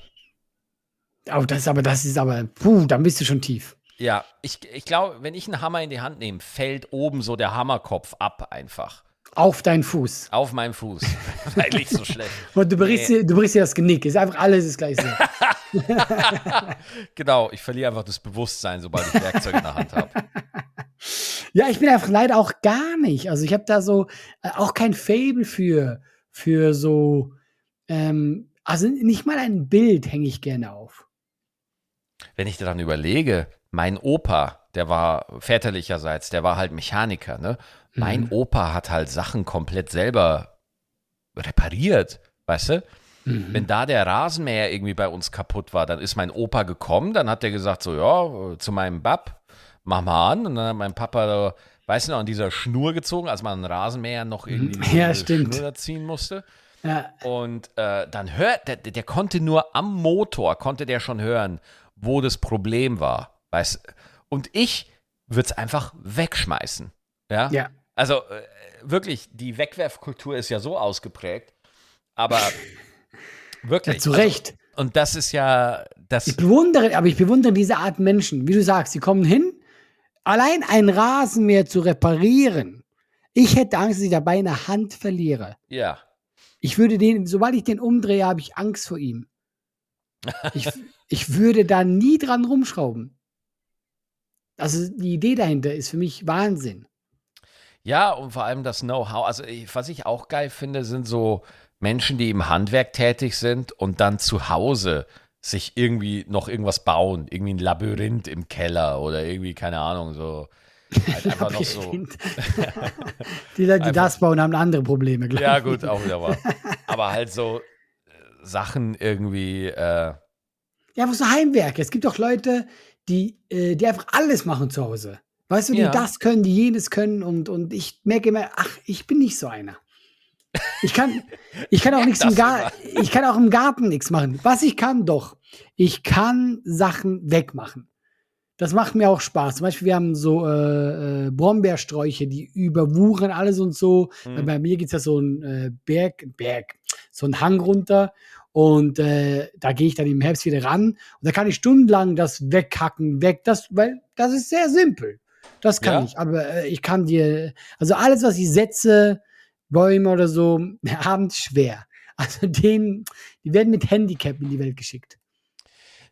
S2: Oh, das ist aber, das ist aber, puh, dann bist du schon tief.
S1: Ja, ich, ich glaube, wenn ich einen Hammer in die Hand nehme, fällt oben so der Hammerkopf ab einfach.
S2: Auf deinen Fuß.
S1: Auf meinem Fuß. *laughs* Eigentlich so schlecht.
S2: Und du brichst, dir, du brichst dir das Genick. Ist einfach alles das gleiche. *laughs* *laughs*
S1: Genau, ich verliere einfach das Bewusstsein, sobald ich Werkzeug in der Hand habe.
S2: ja, ich bin einfach leider auch gar nicht. Also ich habe da so äh, auch kein Fable für, für so, ähm, also nicht mal ein Bild hänge ich gerne auf.
S1: Wenn ich dann überlege, mein Opa, der war väterlicherseits, der war halt Mechaniker, ne? Mein
S2: Mhm.
S1: Opa hat halt Sachen komplett selber repariert, weißt du?
S2: Mhm.
S1: Wenn da der Rasenmäher irgendwie bei uns kaputt war, dann ist mein Opa gekommen, dann hat er gesagt, so, ja, zu meinem Bab, mach mal an. Und dann hat mein Papa, weißt du noch, an dieser Schnur gezogen, als man einen Rasenmäher noch irgendwie *laughs*
S2: Mhm. Ja,
S1: diese
S2: stimmt.
S1: Schnur da ziehen musste.
S2: Ja,
S1: Und äh, dann hört, der, der konnte nur am Motor, konnte der schon hören, wo das Problem war. Weißt Und ich würde es einfach wegschmeißen. Ja.
S2: ja.
S1: Also äh, wirklich, die Wegwerfkultur ist ja so ausgeprägt. Aber *laughs* wirklich.
S2: ja zu Recht.
S1: Also, und das ist ja das.
S2: Ich bewundere, aber ich bewundere diese Art Menschen. Wie du sagst, sie kommen hin, allein ein Rasenmäher zu reparieren. Ich hätte Angst, dass ich dabei eine Hand verliere.
S1: Ja.
S2: Ich würde den, sobald ich den umdrehe, habe ich Angst vor ihm. Ich, *laughs* ich würde da nie dran rumschrauben. Also die Idee dahinter ist für mich Wahnsinn.
S1: Ja, und vor allem das Know-how. Also, was ich auch geil finde, sind so Menschen, die im Handwerk tätig sind und dann zu Hause sich irgendwie noch irgendwas bauen. Irgendwie ein Labyrinth im Keller oder irgendwie, keine Ahnung, so. Halt *laughs* einfach noch so. *laughs*
S2: Die Leute, die das bauen, haben andere Probleme, glaube
S1: Ja,
S2: ich.
S1: gut, auch wieder wahr. Aber halt so äh, Sachen irgendwie, äh,
S2: Ja, einfach so Heimwerke. Es gibt auch Leute, die, äh, die einfach alles machen zu Hause. Weißt du, die
S1: Ja.
S2: das können, die jenes können und, und ich merke immer, ach, ich bin nicht so einer. Ich kann, *laughs* ich kann auch nichts im Garten, ich kann auch im Garten nichts machen. Was ich kann, doch, ich kann Sachen wegmachen. Das macht mir auch Spaß. Zum Beispiel, wir haben so äh, äh, Brombeersträuche, die überwuchern alles und so. Weil Bei mir geht es ja so ein äh, Berg, Berg, so ein Hang runter. Und äh, da gehe ich dann im Herbst wieder ran. Und da kann ich stundenlang das weghacken, weg, das, weil das ist sehr simpel. Das kann
S1: Ja.
S2: ich. Aber äh, ich kann dir, also alles, was ich setze, Bäume oder so, *laughs* abends schwer. Also den, die werden mit Handicap in die Welt geschickt.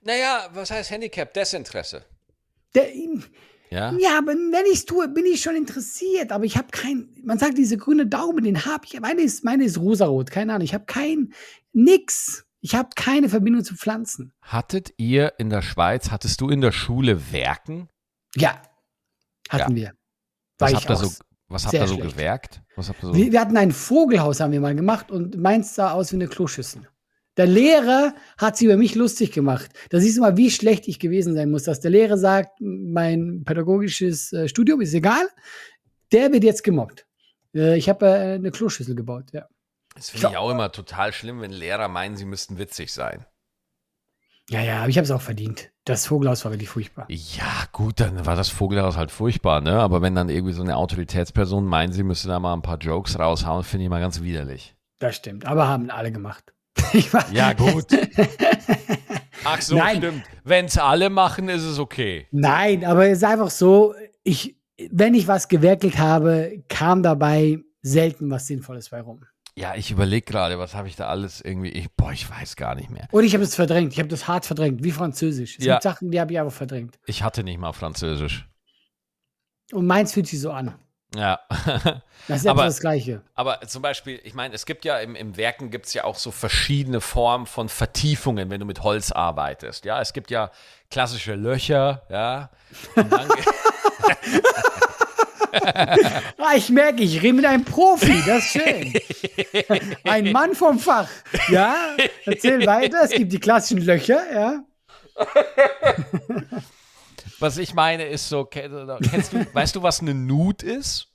S1: naja, was heißt Handicap? Desinteresse.
S2: Der,
S1: Ja.
S2: Ja, aber wenn ich es tue, bin ich schon interessiert. Aber ich habe kein, man sagt, diese grüne Daumen, den habe ich. Meine ist, meine ist rosarot, keine Ahnung. Ich habe kein, nix. Ich habe keine Verbindung zu Pflanzen.
S1: Hattet ihr in der Schweiz, hattest du in der Schule Werken?
S2: Ja, hatten wir. War
S1: Was habt ihr so, was habt ihr so
S2: schlecht.
S1: gewerkt? Was habt ihr so?
S2: wir, wir hatten ein Vogelhaus, haben wir mal gemacht und meins sah aus wie eine Kloschüssel. Der Lehrer hat sich über mich lustig gemacht. Da siehst du mal, wie schlecht ich gewesen sein muss, dass der Lehrer sagt, mein pädagogisches äh, Studium ist egal, der wird jetzt gemobbt. Äh, ich habe äh, eine Kloschüssel gebaut, ja.
S1: Das finde ich auch immer total schlimm, wenn Lehrer meinen, sie müssten witzig sein.
S2: Ja, ja, aber ich habe es auch verdient. Das Vogelhaus war wirklich furchtbar.
S1: Ja, gut, dann war das Vogelhaus halt furchtbar, ne? Aber wenn dann irgendwie so eine Autoritätsperson meint, sie müsste da mal ein paar Jokes raushauen, finde ich mal ganz widerlich.
S2: Das stimmt, aber haben alle gemacht. *laughs*
S1: ja, gut. *laughs* Ach so, Nein. stimmt. Wenn es alle machen, ist es okay.
S2: Nein, aber es ist einfach so, ich, wenn ich was gewerkelt habe, kam dabei selten was Sinnvolles bei rum.
S1: Ja, ich überlege gerade, was habe ich da alles irgendwie. Ich, boah, ich weiß gar nicht mehr.
S2: Und ich habe es verdrängt. Ich habe das hart verdrängt, wie Französisch. Es ja. sind Sachen, die habe ich aber verdrängt.
S1: Ich hatte nicht mal Französisch.
S2: Und meins fühlt sich so an.
S1: Ja. *laughs*
S2: das ist aber, das Gleiche.
S1: Aber zum Beispiel, ich meine, es gibt ja im, im Werken gibt es ja auch so verschiedene Formen von Vertiefungen, wenn du mit Holz arbeitest. Ja, es gibt ja klassische Löcher, ja. *laughs* *laughs* *laughs*
S2: Ah, ich merke, ich rede mit einem Profi, das ist schön. *laughs* Ein Mann vom Fach. Ja, erzähl weiter. Es gibt die klassischen Löcher, ja. *laughs*
S1: Was ich meine ist so, kennst du, weißt du, was eine Nut ist?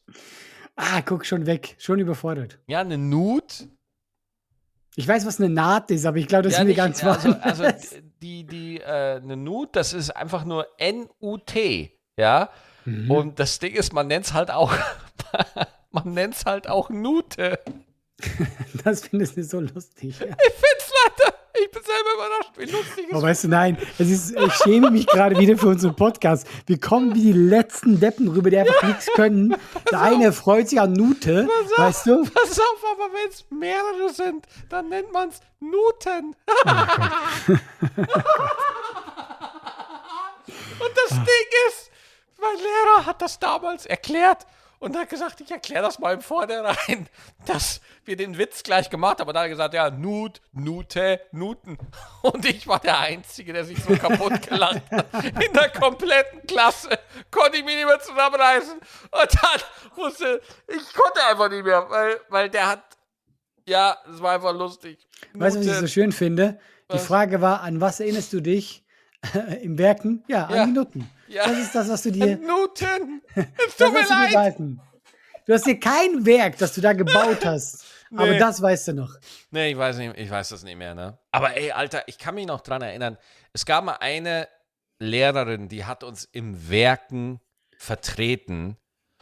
S2: Ah, guck schon weg, schon überfordert.
S1: Ja, eine Nut.
S2: Ich weiß, was eine Naht ist, aber ich glaube, das ja, ist mir ganz
S1: also, also die, die, äh, eine Nut, das ist einfach nur N-U-T, ja. Mhm. Und das Ding ist, man nennt es halt auch, *laughs* man nennt es halt auch Nute. *laughs*
S2: Das findest du so lustig. Ja.
S1: Ich find's leider, ich bin selber überrascht, wie lustig
S2: es ist. Oh, weißt du, nein, es ist, ich schäme mich gerade wieder für unseren Podcast. Wir kommen wie die letzten Deppen rüber, die einfach nichts können. *laughs* Der eine freut sich an Nute, pass weißt du?
S1: Pass auf, aber wenn es mehrere sind, dann nennt man es Nuten. Oh Und das ah. Ding ist, mein Lehrer hat das damals erklärt und hat gesagt, ich erkläre das mal im Vornherein, *laughs* dass wir den Witz gleich gemacht haben. Und dann hat er gesagt, ja, Nut, Nute, Nuten. *laughs* Und ich war der Einzige, der sich so kaputt gelacht hat. In der kompletten Klasse konnte ich mich nicht mehr zusammenreißen. Und dann musste, ich konnte einfach nicht mehr, weil, weil der hat, ja, es war einfach lustig.
S2: Weißt du, was ich so schön finde? Was? Die Frage war, an was erinnerst du dich im Werken? Ja, an ja. die Nutten. Ja. Das ist das, was du dir.
S1: Newton! *laughs* Es tut mir leid!
S2: Du hast dir kein Werk, das du da gebaut hast. *laughs* nee. Aber das weißt du noch.
S1: Nee, ich weiß nicht, ich weiß das nicht mehr, ne? Aber ey, Alter, ich kann mich noch dran erinnern. Es gab mal eine Lehrerin, die hat uns im Werken vertreten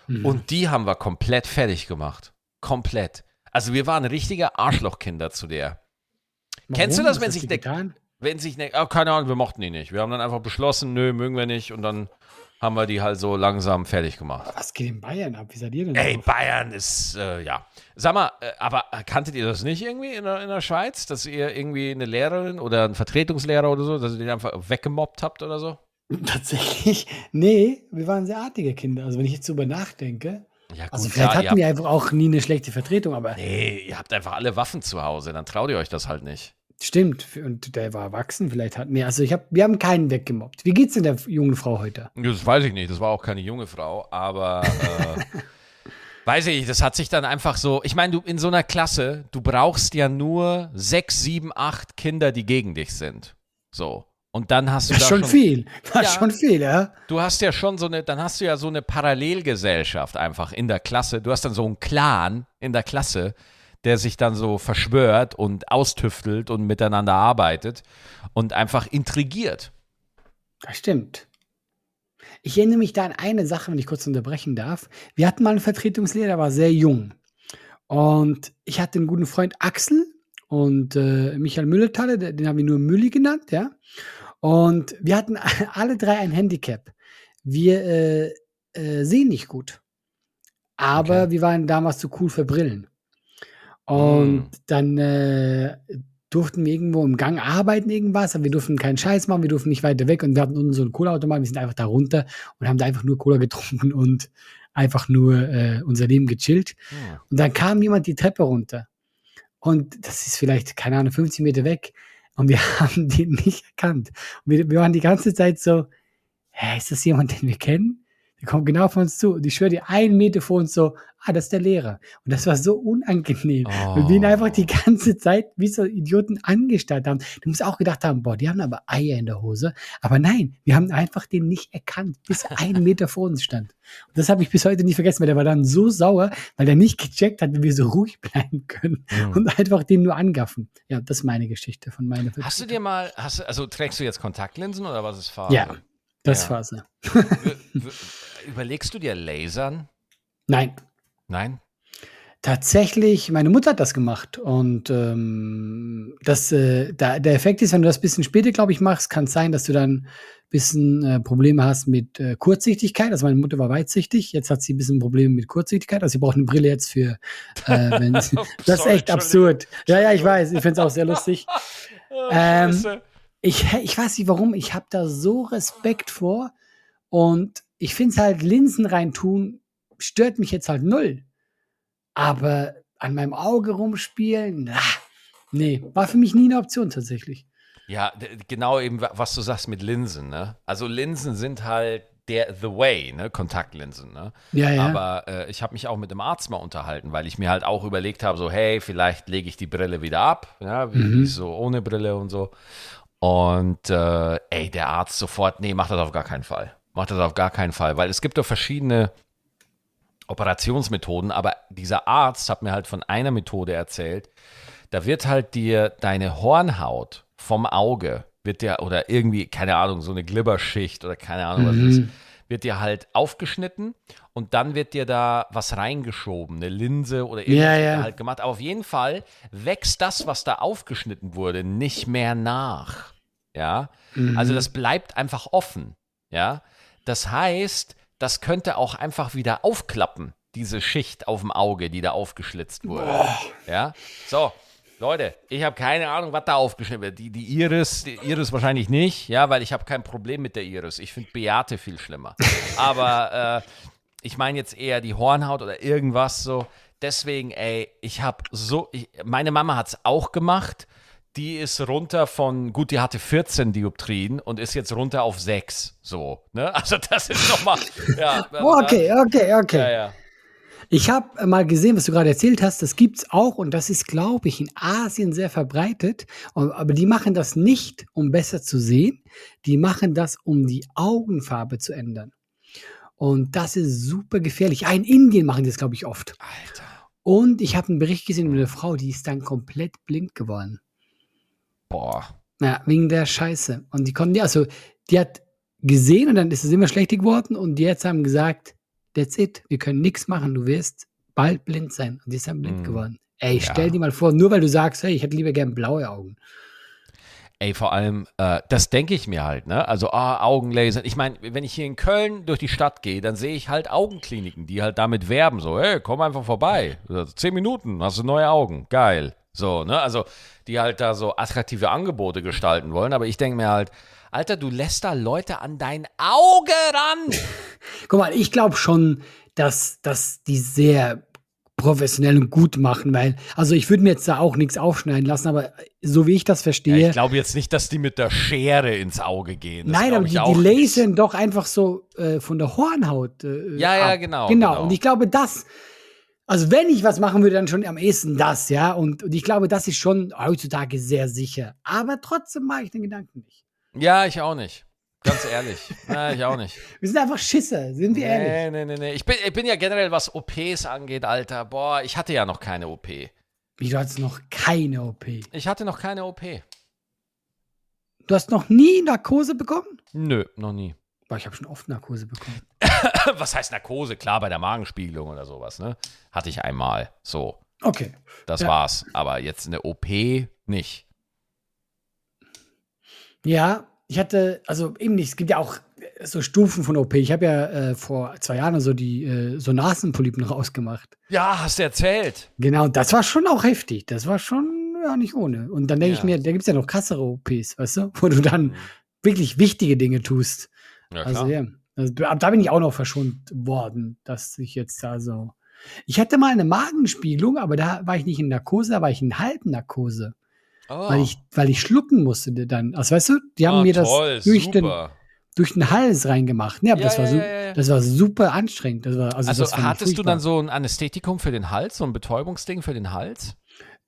S1: mhm. und die haben wir komplett fertig gemacht. Komplett. Also wir waren richtige Arschlochkinder zu der. Warum? Kennst du das, wenn sich eine, wenn sich ne, oh, keine Ahnung, wir mochten die nicht. Wir haben dann einfach beschlossen, nö, mögen wir nicht und dann haben wir die halt so langsam fertig gemacht.
S2: Was geht in Bayern ab? Wie seid ihr denn?
S1: Ey, drauf? Bayern ist, äh, ja. Sag mal, äh, aber kanntet ihr das nicht irgendwie in der, in der Schweiz, dass ihr irgendwie eine Lehrerin oder einen Vertretungslehrer oder so, dass ihr den einfach weggemobbt habt oder so?
S2: Tatsächlich, nee, wir waren sehr artige Kinder. Also wenn ich jetzt drüber nachdenke,
S1: ja, gut,
S2: also vielleicht
S1: ja,
S2: hatten wir einfach auch nie eine schlechte Vertretung, aber.
S1: Nee, ihr habt einfach alle Waffen zu Hause, dann traut ihr euch das halt nicht.
S2: Stimmt, und der war erwachsen, vielleicht hat. Nee, also ich hab, wir haben keinen weggemobbt. Wie geht's denn der jungen Frau heute?
S1: Das weiß ich nicht, das war auch keine junge Frau, aber äh, *laughs* weiß ich das hat sich dann einfach so. Ich meine, du in so einer Klasse, du brauchst ja nur sechs, sieben, acht Kinder, die gegen dich sind. So. Und dann hast du
S2: das
S1: da
S2: schon, schon viel. *laughs* Das ja, schon viel, ja.
S1: Du hast ja schon so eine, dann hast du ja so eine Parallelgesellschaft einfach in der Klasse. Du hast dann so einen Clan in der Klasse, der sich dann so verschwört und austüftelt und miteinander arbeitet und einfach intrigiert.
S2: Das stimmt. Ich erinnere mich da an eine Sache, wenn ich kurz unterbrechen darf. Wir hatten mal einen Vertretungslehrer, der war sehr jung. Und ich hatte einen guten Freund Axel und äh, Michael Müllertalle, den haben wir nur Mülli genannt, ja. Und wir hatten *laughs* alle drei ein Handicap. Wir äh, äh, sehen nicht gut. Aber okay. wir waren damals zu cool für Brillen. Und mm. dann äh, durften wir irgendwo im Gang arbeiten, irgendwas, aber wir durften keinen Scheiß machen, wir durften nicht weiter weg und wir hatten unten so einen Cola-Automat, wir sind einfach da runter und haben da einfach nur Cola getrunken und einfach nur äh, unser Leben gechillt. Ja. Und dann kam jemand die Treppe runter und das ist vielleicht, keine Ahnung, 50 Meter weg und wir *laughs* haben den nicht erkannt. Und wir, wir waren die ganze Zeit so, hä, ist das jemand, den wir kennen? Der kommt genau von uns zu. Und ich schwöre dir, einen Meter vor uns so, ah, das ist der Lehrer. Und das war so unangenehm.
S1: Oh.
S2: Weil wir ihn einfach die ganze Zeit wie so Idioten angestarrt haben. Du musst auch gedacht haben, boah, die haben aber Eier in der Hose. Aber nein, wir haben einfach den nicht erkannt, bis er einen *laughs* Meter vor uns stand. Und das habe ich bis heute nicht vergessen, weil der war dann so sauer, weil er nicht gecheckt hat, wie wir so ruhig bleiben können
S1: Mhm.
S2: und einfach den nur angaffen. Ja, das ist meine Geschichte von meiner
S1: Hast du dir mal, hast, du- also trägst du jetzt Kontaktlinsen oder was ist Phase?
S2: Ja, das
S1: Ja. *laughs* Überlegst du dir Lasern?
S2: Nein,
S1: Nein?
S2: Tatsächlich, meine Mutter hat das gemacht und ähm, das, äh, da, der Effekt ist, wenn du das ein bisschen später, glaube ich, machst, kann es sein, dass du dann ein bisschen äh, Probleme hast mit äh, Kurzsichtigkeit. Also meine Mutter war weitsichtig, jetzt hat sie ein bisschen Probleme mit Kurzsichtigkeit. Also sie braucht eine Brille jetzt für, äh, *laughs* sie, das ist echt absurd. Ja, ja, ich weiß, ich finde es auch sehr lustig. *laughs*
S1: Oh,
S2: Ähm. Ich, ich weiß nicht warum, ich habe da so Respekt vor und ich finde es halt, Linsen reintun, stört mich jetzt halt null. Aber an meinem Auge rumspielen, na, nee, war für mich nie eine Option tatsächlich.
S1: Ja, genau eben, wa- was du sagst mit Linsen, ne? Also Linsen sind halt der the way, ne? Kontaktlinsen, ne?
S2: Ja, ja.
S1: Aber äh, ich habe mich auch mit dem Arzt mal unterhalten, weil ich mir halt auch überlegt habe, so, hey, vielleicht lege ich die Brille wieder ab, ja, wie
S2: Mhm.
S1: so ohne Brille und so. Und äh, ey, der Arzt sofort, nee, mach das auf gar keinen Fall. Mach das auf gar keinen Fall, weil es gibt doch verschiedene Operationsmethoden, aber dieser Arzt hat mir halt von einer Methode erzählt, da wird halt dir deine Hornhaut vom Auge, wird dir, oder irgendwie, keine Ahnung, so eine Glibberschicht oder keine Ahnung, was das ist, wird dir halt aufgeschnitten und dann wird dir da was reingeschoben, eine Linse oder irgendwas
S2: Ja, ja.
S1: halt gemacht. Aber auf jeden Fall wächst das, was da aufgeschnitten wurde, nicht mehr nach. Ja, also das bleibt einfach offen. Ja, das heißt, das könnte auch einfach wieder aufklappen, diese Schicht auf dem Auge, die da aufgeschlitzt wurde. Ja, so. Leute, ich habe keine Ahnung, was da aufgeschnitten wird. Die, die Iris, die Iris wahrscheinlich nicht, ja, weil ich habe kein Problem mit der Iris. Ich finde Beate viel schlimmer. *laughs* Aber äh, ich meine jetzt eher die Hornhaut oder irgendwas so. Deswegen, ey, ich habe so, ich, meine Mama hat es auch gemacht. Die ist runter von, gut, die hatte 14 Dioptrien und ist jetzt runter auf 6. So, ne? *laughs* Also das ist nochmal, ja. *laughs*
S2: Oh, okay, okay, okay.
S1: Ja, ja.
S2: Ich habe mal gesehen, was du gerade erzählt hast, das gibt's auch und das ist, glaube ich, in Asien sehr verbreitet. Aber die machen das nicht, um besser zu sehen. Die machen das, um die Augenfarbe zu ändern. Und das ist super gefährlich. Ah, in Indien machen die das, glaube ich, oft.
S1: Alter.
S2: Und ich habe einen Bericht gesehen über eine Frau, die ist dann komplett blind geworden.
S1: Boah.
S2: Ja, wegen der Scheiße. Und die konnten, ja, also, die hat gesehen und dann ist es immer schlechter geworden und die jetzt haben gesagt, that's it, wir können nichts machen, du wirst bald blind sein. Und die ist dann blind
S1: Mhm.
S2: geworden. Ey,
S1: Ja.
S2: stell dir mal vor, nur weil du sagst, hey, ich hätte lieber gern blaue Augen.
S1: Ey, vor allem, äh, das denke ich mir halt, ne? Also, ah, Augenlaser. Ich meine, wenn ich hier in Köln durch die Stadt gehe, dann sehe ich halt Augenkliniken, die halt damit werben, so, hey, komm einfach vorbei. Zehn Minuten, hast du neue Augen. Geil. So, ne? Also, die halt da so attraktive Angebote gestalten wollen. Aber ich denke mir halt, Alter, du lässt da Leute an dein Auge ran. *laughs*
S2: Guck mal, ich glaube schon, dass, dass die sehr professionell und gut machen, weil, also ich würde mir jetzt da auch nichts aufschneiden lassen, aber so wie ich das
S1: Ja,
S2: verstehe,
S1: ich glaube jetzt nicht, dass die mit der Schere ins Auge gehen. Das
S2: Nein, aber die, die lasern doch einfach so äh, von der Hornhaut. Äh,
S1: Ja, ja, genau,
S2: genau.
S1: genau.
S2: Und ich glaube, das, also wenn ich was machen würde, dann schon am ehesten das, ja. Und, und ich glaube, das ist schon heutzutage sehr sicher. Aber trotzdem mache ich den Gedanken nicht.
S1: Ja, ich auch nicht. Ganz ehrlich. *laughs* ja, ich auch nicht.
S2: Wir sind einfach Schisser, sind wir ehrlich.
S1: Nee, nee, nee, nee. Ich bin, ich bin ja generell, was OPs angeht, Alter. Boah, ich hatte ja noch keine OP.
S2: Wie, du hattest noch keine OP.
S1: Ich hatte noch keine OP.
S2: Du hast noch nie Narkose bekommen?
S1: Nö, noch nie.
S2: Boah, ich habe schon oft Narkose bekommen. *laughs*
S1: Was heißt Narkose? Klar, bei der Magenspiegelung oder sowas, ne? Hatte ich einmal. So,
S2: Okay.
S1: das
S2: Ja.
S1: war's. Aber jetzt eine OP nicht.
S2: Ja, ich hatte, also eben nicht, es gibt ja auch äh, so Stufen von OP. Ich habe ja äh, vor zwei Jahren so die äh, so Nasenpolypen *laughs* rausgemacht.
S1: Ja, hast du erzählt.
S2: Genau, das war schon auch heftig. Das war schon ja nicht ohne. Und dann denke ich
S1: Ja.
S2: mir, da gibt es ja noch krassere OPs, weißt du, wo du dann wirklich wichtige Dinge tust.
S1: Ja,
S2: also ja, also, da bin ich auch noch verschont worden, dass ich jetzt da so. Ich hatte mal eine Magenspiegelung, aber da war ich nicht in Narkose, da war ich in
S1: oh.
S2: weil ich, weil ich schlucken musste dann. Also weißt du, die haben
S1: Ah,
S2: mir
S1: toll,
S2: das durch den, durch den Hals reingemacht. Ja, aber
S1: Ja,
S2: das, war
S1: ja, ja,
S2: das war super anstrengend. War, also
S1: Also hattest du dann so ein Anästhetikum für den Hals, so ein Betäubungsding für den Hals?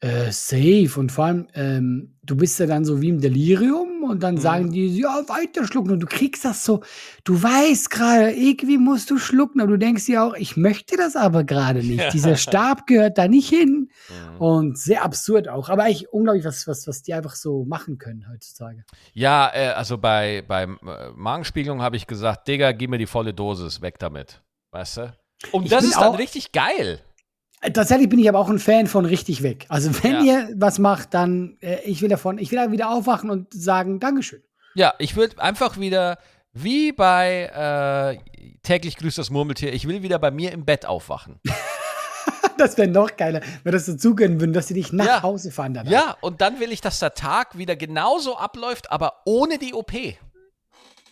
S2: Äh, safe. Und vor allem, ähm, du bist ja dann so wie im Delirium und dann
S1: Mhm.
S2: sagen die, ja, weiter schlucken. Und du kriegst das so, du weißt gerade, irgendwie musst du schlucken, aber du denkst dir auch, ich möchte das aber gerade nicht. *laughs* Dieser Stab gehört da nicht hin.
S1: Mhm.
S2: Und sehr absurd auch. Aber eigentlich unglaublich, was, was, was die einfach so machen können heutzutage.
S1: Ja, äh, also bei, bei äh, Magenspiegelung habe ich gesagt, Digga, gib mir die volle Dosis, weg damit. Weißt du? Und
S2: Ich
S1: das ist dann richtig geil.
S2: Tatsächlich bin ich aber auch ein Fan von richtig weg. Also *laughs* wenn
S1: Ja.
S2: ihr was macht, dann äh, ich will davon, ich will da wieder aufwachen und sagen Dankeschön.
S1: Ja, ich würde einfach wieder, wie bei äh, täglich grüßt das Murmeltier, ich will wieder bei mir im Bett aufwachen. *laughs*
S2: Das wäre noch geiler, wenn das dazu gönnen würden, dass sie dich nach
S1: Ja.
S2: Hause fahren danach.
S1: Ja, und dann will ich, dass der Tag wieder genauso abläuft, aber ohne die OP.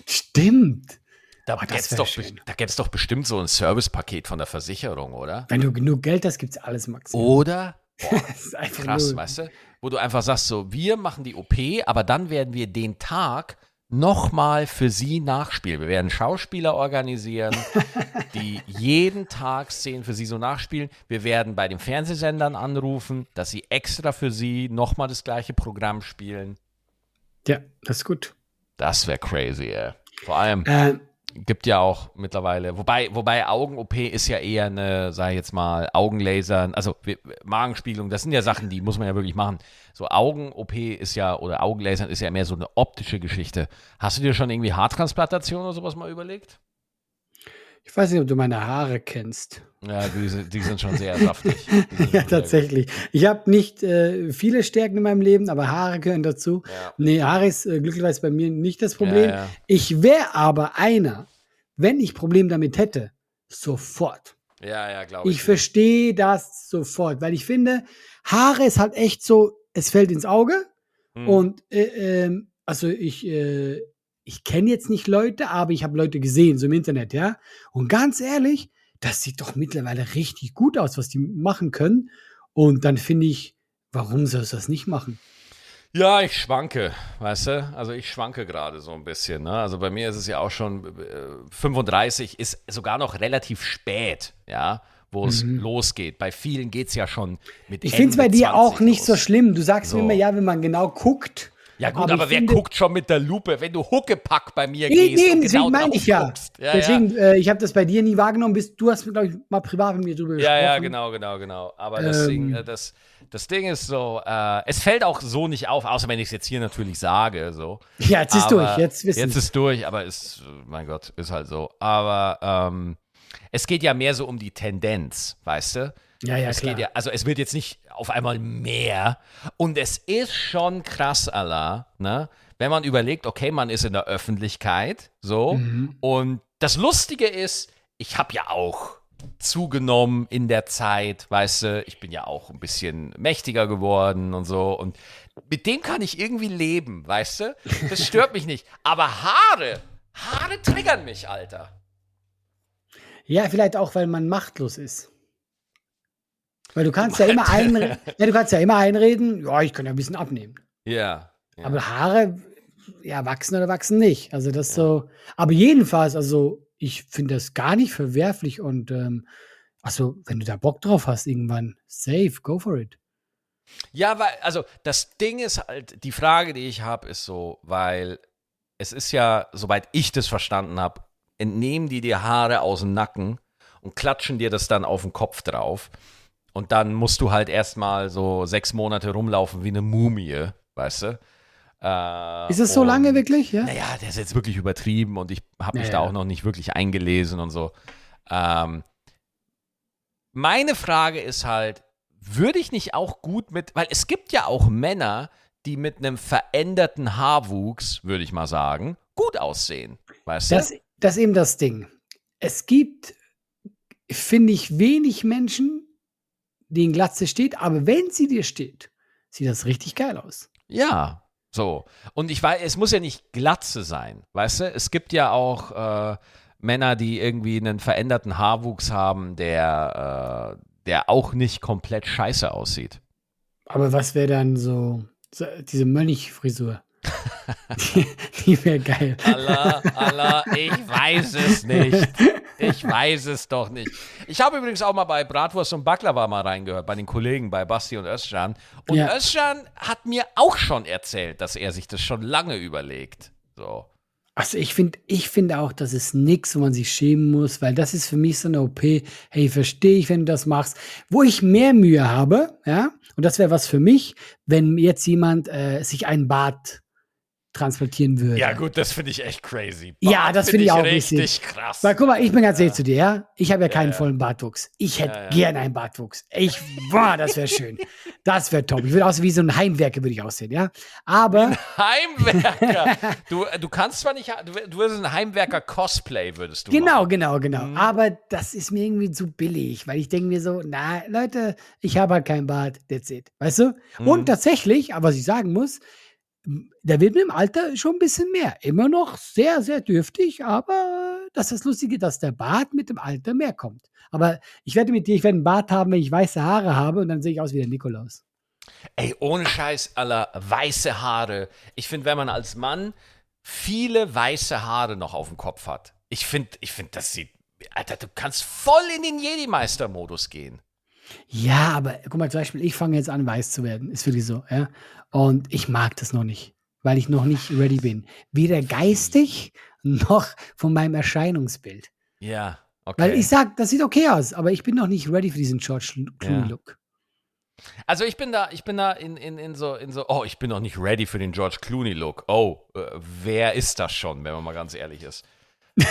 S2: Stimmt.
S1: Da gäbe es doch, da gäb's doch bestimmt so ein Servicepaket von der Versicherung, oder?
S2: Wenn du genug Geld hast, gibt's alles, Max.
S1: Oder? *laughs*
S2: Das ist
S1: Krass, weißt du? Wo du einfach sagst, so, wir machen die OP, aber dann werden wir den Tag nochmal für sie nachspielen. Wir werden Schauspieler organisieren, *laughs* die jeden Tag Szenen für sie so nachspielen. Wir werden bei den Fernsehsendern anrufen, dass sie extra für sie nochmal das gleiche Programm spielen.
S2: Ja, das ist gut.
S1: Das wäre crazy, ey. Vor allem
S2: Äh,
S1: gibt ja auch mittlerweile, wobei, wobei Augen-OP ist ja eher eine, sag ich jetzt mal, Augenlasern, also Magenspiegelung, das sind ja Sachen, die muss man ja wirklich machen. So Augen-OP ist ja, oder Augenlasern ist ja mehr so eine optische Geschichte. Hast du dir schon irgendwie Haartransplantation oder sowas mal überlegt?
S2: Ich weiß nicht, ob du meine Haare kennst.
S1: Ja, die, sind- die sind schon sehr saftig. *laughs*
S2: Ja, tatsächlich. Ich habe nicht äh, viele Stärken in meinem Leben, aber Haare gehören dazu.
S1: Ja.
S2: Nee, Haare ist äh, glücklicherweise bei mir nicht das. Problem.
S1: Ja, ja.
S2: Ich wäre aber einer, wenn ich Problem damit hätte, sofort.
S1: ja, ja glaube ich.
S2: Ich verstehe das sofort, weil ich finde, Haare ist halt echt so, es fällt ins Auge
S1: Hm.
S2: und äh, ähm, also ich, äh, ich kenne jetzt nicht Leute, aber ich habe Leute gesehen, so im Internet, ja. Und ganz ehrlich, das sieht doch mittlerweile richtig gut aus, was die machen können. Und dann finde ich, warum sollst du das nicht machen?
S1: Ja, ich schwanke, weißt du? Also ich schwanke gerade so ein bisschen. Ne? Also bei mir ist es ja auch schon äh, 35, ist sogar noch relativ spät, ja, wo es losgeht. Bei vielen geht es ja schon mit
S2: Mhm. Ich finde es bei dir
S1: 20
S2: auch nicht so schlimm. Du sagst mir
S1: So.
S2: immer, ja, wenn man genau guckt.
S1: Ja gut,
S2: aber
S1: aber, wer
S2: finde-
S1: guckt schon mit der Lupe, wenn du Huckepack bei mir
S2: Nee,
S1: gehst
S2: nee,
S1: und
S2: deswegen
S1: genau
S2: meine ich ja.
S1: Ja,
S2: deswegen, Äh, ich habe das bei dir nie wahrgenommen, bis du hast, glaube ich, mal privat mit mir drüber
S1: ja,
S2: gesprochen.
S1: ja, genau, genau, genau. Aber das, Ding,
S2: Ähm.
S1: äh, das, das Ding ist so, äh, es fällt auch so nicht auf, außer wenn ich es jetzt hier natürlich sage, so.
S2: Ja, jetzt ist
S1: Aber
S2: durch, jetzt wissen
S1: Jetzt ist durch, aber ist, mein Gott, ist halt so. Aber ähm, es geht ja mehr so um die Tendenz, weißt du?
S2: Ja, ja,
S1: es
S2: klar.
S1: geht ja, also es wird jetzt nicht auf einmal mehr. Und es ist schon krass, Allah, ne? Wenn man überlegt, okay, man ist in der Öffentlichkeit, so.
S2: Mhm.
S1: Und das Lustige ist, ich habe ja auch zugenommen in der Zeit, weißt du, ich bin ja auch ein bisschen mächtiger geworden und so. Und mit dem kann ich irgendwie leben, weißt du? Das stört mich nicht. Aber Haare, Haare triggern mich, Alter.
S2: Ja, vielleicht auch, weil man machtlos ist. Weil du kannst ja immer einreden, ja, du kannst ja immer einreden, ja, ich kann ja ein bisschen abnehmen.
S1: Ja. ja.
S2: Aber Haare, ja, wachsen oder wachsen nicht. Also das so. Aber jedenfalls, also ich finde das gar nicht verwerflich und ähm, also wenn du da Bock drauf hast, irgendwann, safe, go for it.
S1: Ja, weil, also das Ding ist halt, die Frage, die ich habe, ist so, weil es ist ja, soweit ich das verstanden habe, entnehmen die dir Haare aus dem Nacken und klatschen dir das dann auf den Kopf drauf. Und dann musst du halt erstmal so sechs Monate rumlaufen wie eine Mumie, weißt du? Äh,
S2: Ist es so
S1: und-
S2: lange wirklich? Ja.
S1: naja, der ist jetzt wirklich übertrieben und ich habe mich
S2: Ja,
S1: da auch noch nicht wirklich eingelesen und so. Ähm, meine Frage ist halt, würde ich nicht auch gut mit, weil es gibt ja auch Männer, die mit einem veränderten Haarwuchs, würde ich mal sagen, gut aussehen. Weißt
S2: Das,
S1: du?
S2: das ist eben das Ding. Es gibt, finde ich, wenig Menschen, denen Glatze steht, aber wenn sie dir steht, sieht das richtig geil aus.
S1: Ja, so. Und ich weiß, es muss ja nicht Glatze sein, weißt du? Es gibt ja auch äh, Männer, die irgendwie einen veränderten Haarwuchs haben, der, äh, der auch nicht komplett scheiße aussieht.
S2: Aber was wäre dann so, so diese Mönchfrisur? *laughs* die die wäre geil.
S1: Allah, Allah, ich weiß es nicht. *laughs* Ich weiß es doch nicht. Ich habe übrigens auch mal bei Bratwurst und Baklava mal reingehört, bei den Kollegen, bei Basti und Özcan. Und
S2: Ja.
S1: Özcan hat mir auch schon erzählt, dass er sich das schon lange überlegt. So.
S2: Also ich finde, ich finde auch, das ist nichts, wo man sich schämen muss, weil das ist für mich so eine OP. Hey, verstehe ich, wenn du das machst. Wo ich mehr Mühe habe, ja, und das wäre was für mich, wenn jetzt jemand äh, sich ein Bart transportieren würde.
S1: Ja, gut, das finde ich echt crazy.
S2: Ja,
S1: Bart
S2: das finde ich auch
S1: richtig
S2: richtig.
S1: krass.
S2: Weil guck mal, ich bin ganz ehrlich zu dir, ja. Ich habe ja keinen
S1: ja.
S2: vollen Bartwuchs. Ich hätte
S1: Ja, ja.
S2: gern einen Bartwuchs. Ich, boah, das wäre schön. *laughs* Das wäre top. Ich würde aussehen wie so ein Heimwerker, würde ich aussehen, ja. Aber
S1: Heimwerker. du, du kannst zwar nicht, du, du würdest ein Heimwerker-Cosplay, würdest du
S2: Genau,
S1: machen.
S2: genau, genau.
S1: Mhm.
S2: Aber das ist mir irgendwie zu billig, weil ich denke mir so, na, Leute, ich habe halt keinen Bart, that's it. Weißt du?
S1: Mhm.
S2: Und tatsächlich, aber was ich sagen muss, der wird mit dem Alter schon ein bisschen mehr. Immer noch sehr, sehr dürftig, aber das ist das Lustige, dass der Bart mit dem Alter mehr kommt. Aber ich werde mit dir, ich werde einen Bart haben, wenn ich weiße Haare habe und dann sehe ich aus wie der Nikolaus.
S1: Ey, ohne Scheiß, aller weiße Haare. Ich finde, wenn man als Mann viele weiße Haare noch auf dem Kopf hat, ich finde, ich finde, das sieht, Alter, du kannst voll in den Jedi-Meister-Modus gehen.
S2: Ja, aber guck mal, zum Beispiel, ich fange jetzt an, weiß zu werden. Ist wirklich so, ja. Und ich mag das noch nicht, weil ich noch nicht ready bin. Weder geistig noch von meinem Erscheinungsbild.
S1: Ja, okay.
S2: Weil ich sag, das sieht okay aus, aber ich bin noch nicht ready für diesen George
S1: Ja.
S2: Clooney-Look.
S1: Also ich bin da, ich bin da in, in, in so, in so, oh, ich bin noch nicht ready für den George Clooney-Look. Oh, äh, wer ist das schon, wenn man mal ganz ehrlich ist? Ähm,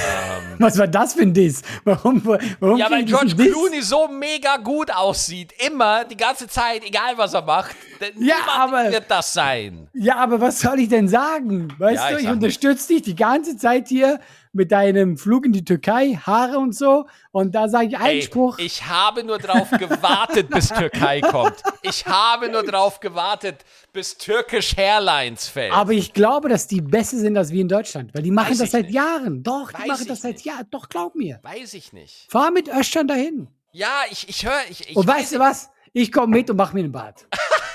S1: *laughs*
S2: Was war das für ein Diss? Warum, warum
S1: ja, weil George? Clooney so mega gut aussieht. Immer, die ganze Zeit, egal was er macht.
S2: Ja, aber-
S1: wird das sein.
S2: Ja, aber was soll ich denn sagen? Weißt
S1: Ja,
S2: du,
S1: ich
S2: ich unterstütze dich die ganze Zeit hier mit deinem Flug in die Türkei, Haare und so. Und da sage ich
S1: Ey,
S2: Einspruch.
S1: ich habe nur drauf gewartet, bis Türkei kommt. Ich habe nur drauf gewartet, bis Turkish Airlines fällt.
S2: Aber ich glaube, dass die besser sind als wir in Deutschland, weil die machen
S1: Weiß
S2: das seit
S1: nicht.
S2: Jahren. Doch, die
S1: Weiß
S2: machen das seit. Jahren. Doch, glaub mir.
S1: Weiß ich nicht.
S2: Fahr mit Östern dahin.
S1: Ja, ich, ich höre, ich, ich,
S2: und
S1: weiß,
S2: weißt du was? Ich komme mit und mach mir einen Bart. *laughs*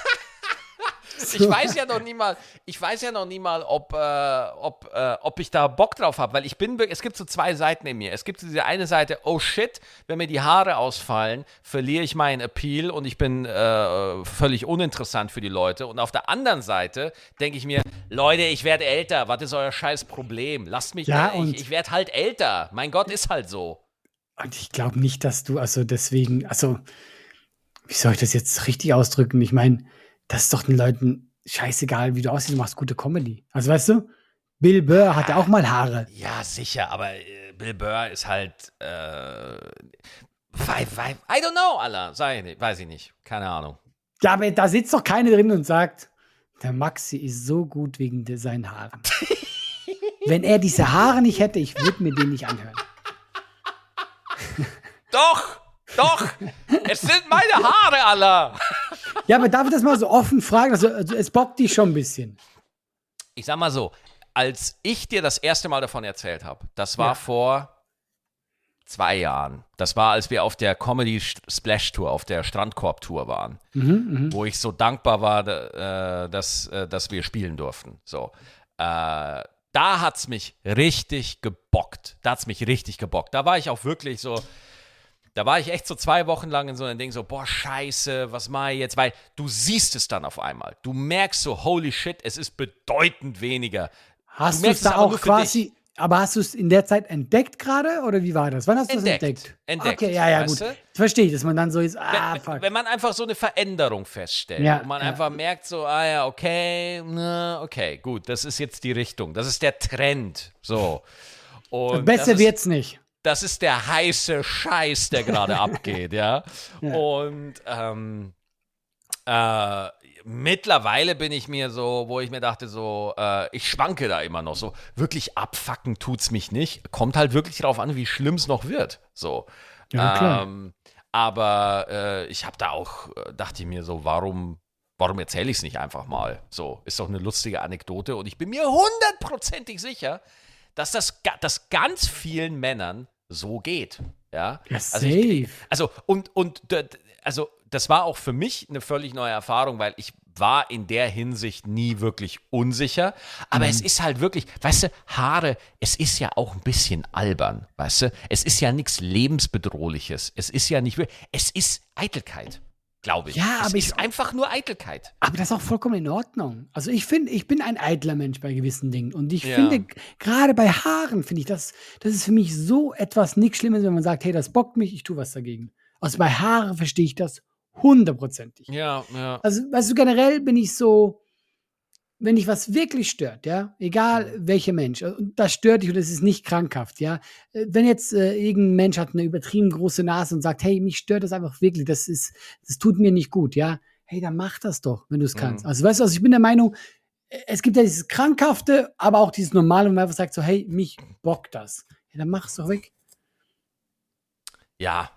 S2: *laughs*
S1: ich weiß ja noch nie mal, ich weiß ja noch nie mal, ob, äh, ob, äh, ob ich da Bock drauf habe, weil ich bin, wirklich- es gibt so zwei Seiten in mir. Es gibt so diese eine Seite, oh shit, wenn mir die Haare ausfallen, verliere ich meinen Appeal und ich bin äh, völlig uninteressant für die Leute. Und auf der anderen Seite denke ich mir, Leute, ich werde älter, was ist euer scheiß Problem? Lasst mich,
S2: Ja,
S1: ich, ich werde halt älter. Mein Gott, ist halt so.
S2: Und ich glaube nicht, dass du, also deswegen, also, wie soll ich das jetzt richtig ausdrücken? Ich meine, das ist doch den Leuten scheißegal, wie du aussiehst, du machst gute Comedy. Also weißt du, Bill Burr hatte auch mal Haare.
S1: Ja, sicher, aber äh, Bill Burr ist halt, äh, wei- I don't know, Alter, sei weiß ich nicht, keine Ahnung.
S2: Ja, aber da sitzt doch keiner drin und sagt, der Maxi ist so gut wegen seinen Haaren. *laughs* Wenn er diese Haare nicht hätte, ich würde mir den nicht anhören.
S1: Doch, doch, es sind meine Haare, Alter.
S2: Ja, aber darf ich das mal so offen fragen? Also, also es bockt dich schon ein bisschen.
S1: Ich sag mal so, als ich dir das erste Mal davon erzählt habe, das war
S2: Ja.
S1: vor zwei Jahren. Das war, als wir auf der Comedy Splash Tour, auf der Strandkorb Tour waren,
S2: Mhm,
S1: wo ich so dankbar war, da- äh, dass, äh, dass wir spielen durften. So. Äh, da hat's mich richtig gebockt. Da hat's mich richtig gebockt. Da war ich auch wirklich so, da war ich echt so zwei Wochen lang in so einem Ding, so, boah, scheiße, was mache ich jetzt? Weil du siehst es dann auf einmal. Du merkst so, holy shit, es ist bedeutend weniger.
S2: Hast du es
S1: es
S2: da auch quasi, aber hast du es in der Zeit entdeckt gerade oder wie war das? Wann hast du das entdeckt?
S1: Entdeckt,
S2: Okay, ja, ja,
S1: weißt
S2: gut.
S1: du?
S2: Verstehe ich, dass man dann so ist, ah,
S1: wenn,
S2: fuck.
S1: wenn man einfach so eine Veränderung feststellt
S2: Ja,
S1: und man
S2: ja.
S1: einfach merkt so, ah ja, okay, na, okay, gut, das ist jetzt die Richtung, das ist der Trend, so. Und
S2: Besser wird's nicht.
S1: Das ist der heiße Scheiß, der gerade *laughs* abgeht, ja.
S2: Ja.
S1: Und ähm, äh, mittlerweile bin ich mir so, wo ich mir dachte, so, äh, ich schwanke da immer noch so. Wirklich abfacken tut's mich nicht. Kommt halt wirklich darauf an, wie schlimm es noch wird. So.
S2: Ja, klar.
S1: Ähm, aber äh, ich habe da auch, äh, dachte ich mir so, warum, warum erzähle ich es nicht einfach mal? So, ist doch eine lustige Anekdote und ich bin mir hundertprozentig sicher, dass das, ga- das ganz vielen Männern so geht. Ja, also, ich, also und, und also das war auch für mich eine völlig neue Erfahrung, weil ich war in der Hinsicht nie wirklich unsicher. Aber
S2: Mhm.
S1: es ist halt wirklich, weißt du, Haare, es ist ja auch ein bisschen albern, weißt du? Es ist ja nichts lebensbedrohliches. Es ist ja nicht, es ist Eitelkeit, glaube ich.
S2: Ja,
S1: es
S2: aber ich-
S1: ist einfach nur Eitelkeit.
S2: Aber das ist auch vollkommen in Ordnung. Also ich finde, ich bin ein eitler Mensch bei gewissen Dingen. Und ich
S1: Ja.
S2: finde, gerade bei Haaren finde ich, das, das ist für mich so etwas nichts Schlimmes, wenn man sagt, hey, das bockt mich, ich tue was dagegen. Also bei Haaren verstehe ich das hundertprozentig.
S1: Ja, ja.
S2: Also, weißt du, generell bin ich so, wenn dich was wirklich stört, ja, egal welcher Mensch, äh, das stört dich und es ist nicht krankhaft, ja. Äh, Wenn jetzt äh, irgendein Mensch hat eine übertrieben große Nase und sagt, hey, mich stört das einfach wirklich, das ist, das tut mir nicht gut, ja. Hey, dann mach das doch, wenn du es kannst.
S1: Mhm.
S2: Also, weißt du, also ich bin der Meinung, äh, es gibt ja dieses Krankhafte, aber auch dieses Normale, wo man einfach sagt so, hey, mich bockt das. Ja, dann mach es doch weg.
S1: Ja.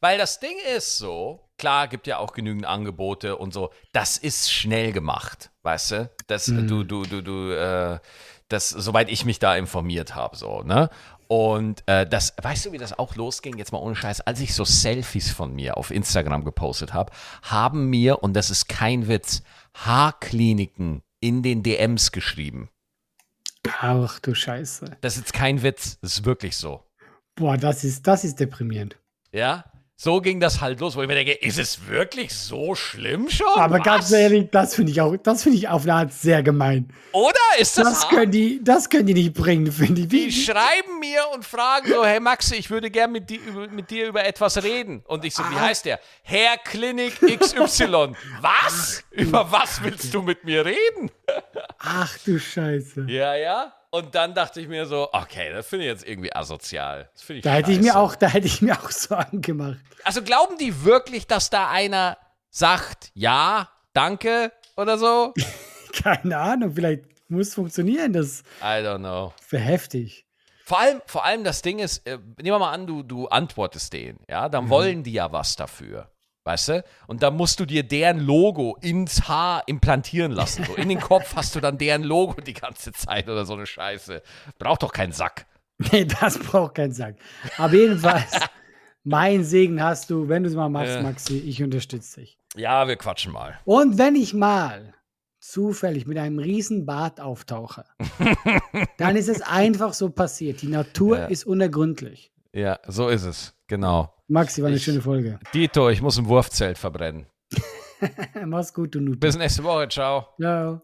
S1: Weil das Ding ist so, klar, gibt ja auch genügend Angebote und so, das ist schnell gemacht, weißt du? Das,
S2: Mhm.
S1: du, du, du, du, äh, das, soweit ich mich da informiert habe, so, ne? Und äh, das, weißt du, wie das auch losging? Jetzt mal ohne Scheiß, als ich so Selfies von mir auf Instagram gepostet habe, haben mir, und das ist kein Witz, Haarkliniken in den DMs geschrieben.
S2: Ach du Scheiße.
S1: Das ist kein Witz, das ist wirklich so.
S2: Boah, das ist, das ist deprimierend.
S1: Ja, so ging das halt los, wo ich mir denke, ist es wirklich so schlimm schon?
S2: Aber
S1: Was?
S2: ganz ehrlich, das finde ich auch, das finde ich auf eine Art sehr gemein.
S1: Oder ist das,
S2: Das können die, das können die nicht bringen, finde ich.
S1: die
S2: Wie,
S1: schreiben mir und fragen so, hey Maxi, ich würde gern mit, mit dir über etwas reden. Und ich so, wie
S2: Ah.
S1: heißt der? Herr Klinik XY. was? Über was willst du mit mir reden?
S2: ach du Scheiße.
S1: Ja, ja. Und dann dachte ich mir so, okay, das finde ich jetzt irgendwie asozial. Das finde ich
S2: Da hätte ich mir auch, da hätte ich mir *laughs* auch Sorgen gemacht.
S1: Also glauben die wirklich, dass da einer sagt, ja, danke oder so? *laughs*
S2: Keine Ahnung, vielleicht muss funktionieren, das
S1: I don't know.
S2: wäre heftig.
S1: Vor allem, vor allem das Ding ist, äh, nehmen wir mal an, du, du antwortest denen, ja, dann wollen die ja was dafür. Weißt du? Und da musst du dir deren Logo ins Haar implantieren lassen. So in den Kopf *laughs* hast du dann deren Logo die ganze Zeit oder so eine Scheiße. Braucht doch keinen Sack. *laughs*
S2: Nee, das braucht keinen Sack. Aber jedenfalls, *laughs* mein Segen hast du, wenn du es mal machst,
S1: Ja.
S2: Maxi, ich unterstütze dich.
S1: Ja, wir quatschen mal.
S2: Und wenn ich mal zufällig mit einem riesen Bart auftauche, dann ist es einfach so passiert. Die Natur
S1: Ja.
S2: ist unergründlich.
S1: Ja, so ist es. Genau.
S2: Maxi, war eine
S1: Ich-
S2: schöne Folge.
S1: Dito, ich muss ein Wurfzelt verbrennen. *laughs*
S2: Mach's gut, du Nut.
S1: Bis nächste Woche. Ciao.
S2: Ciao.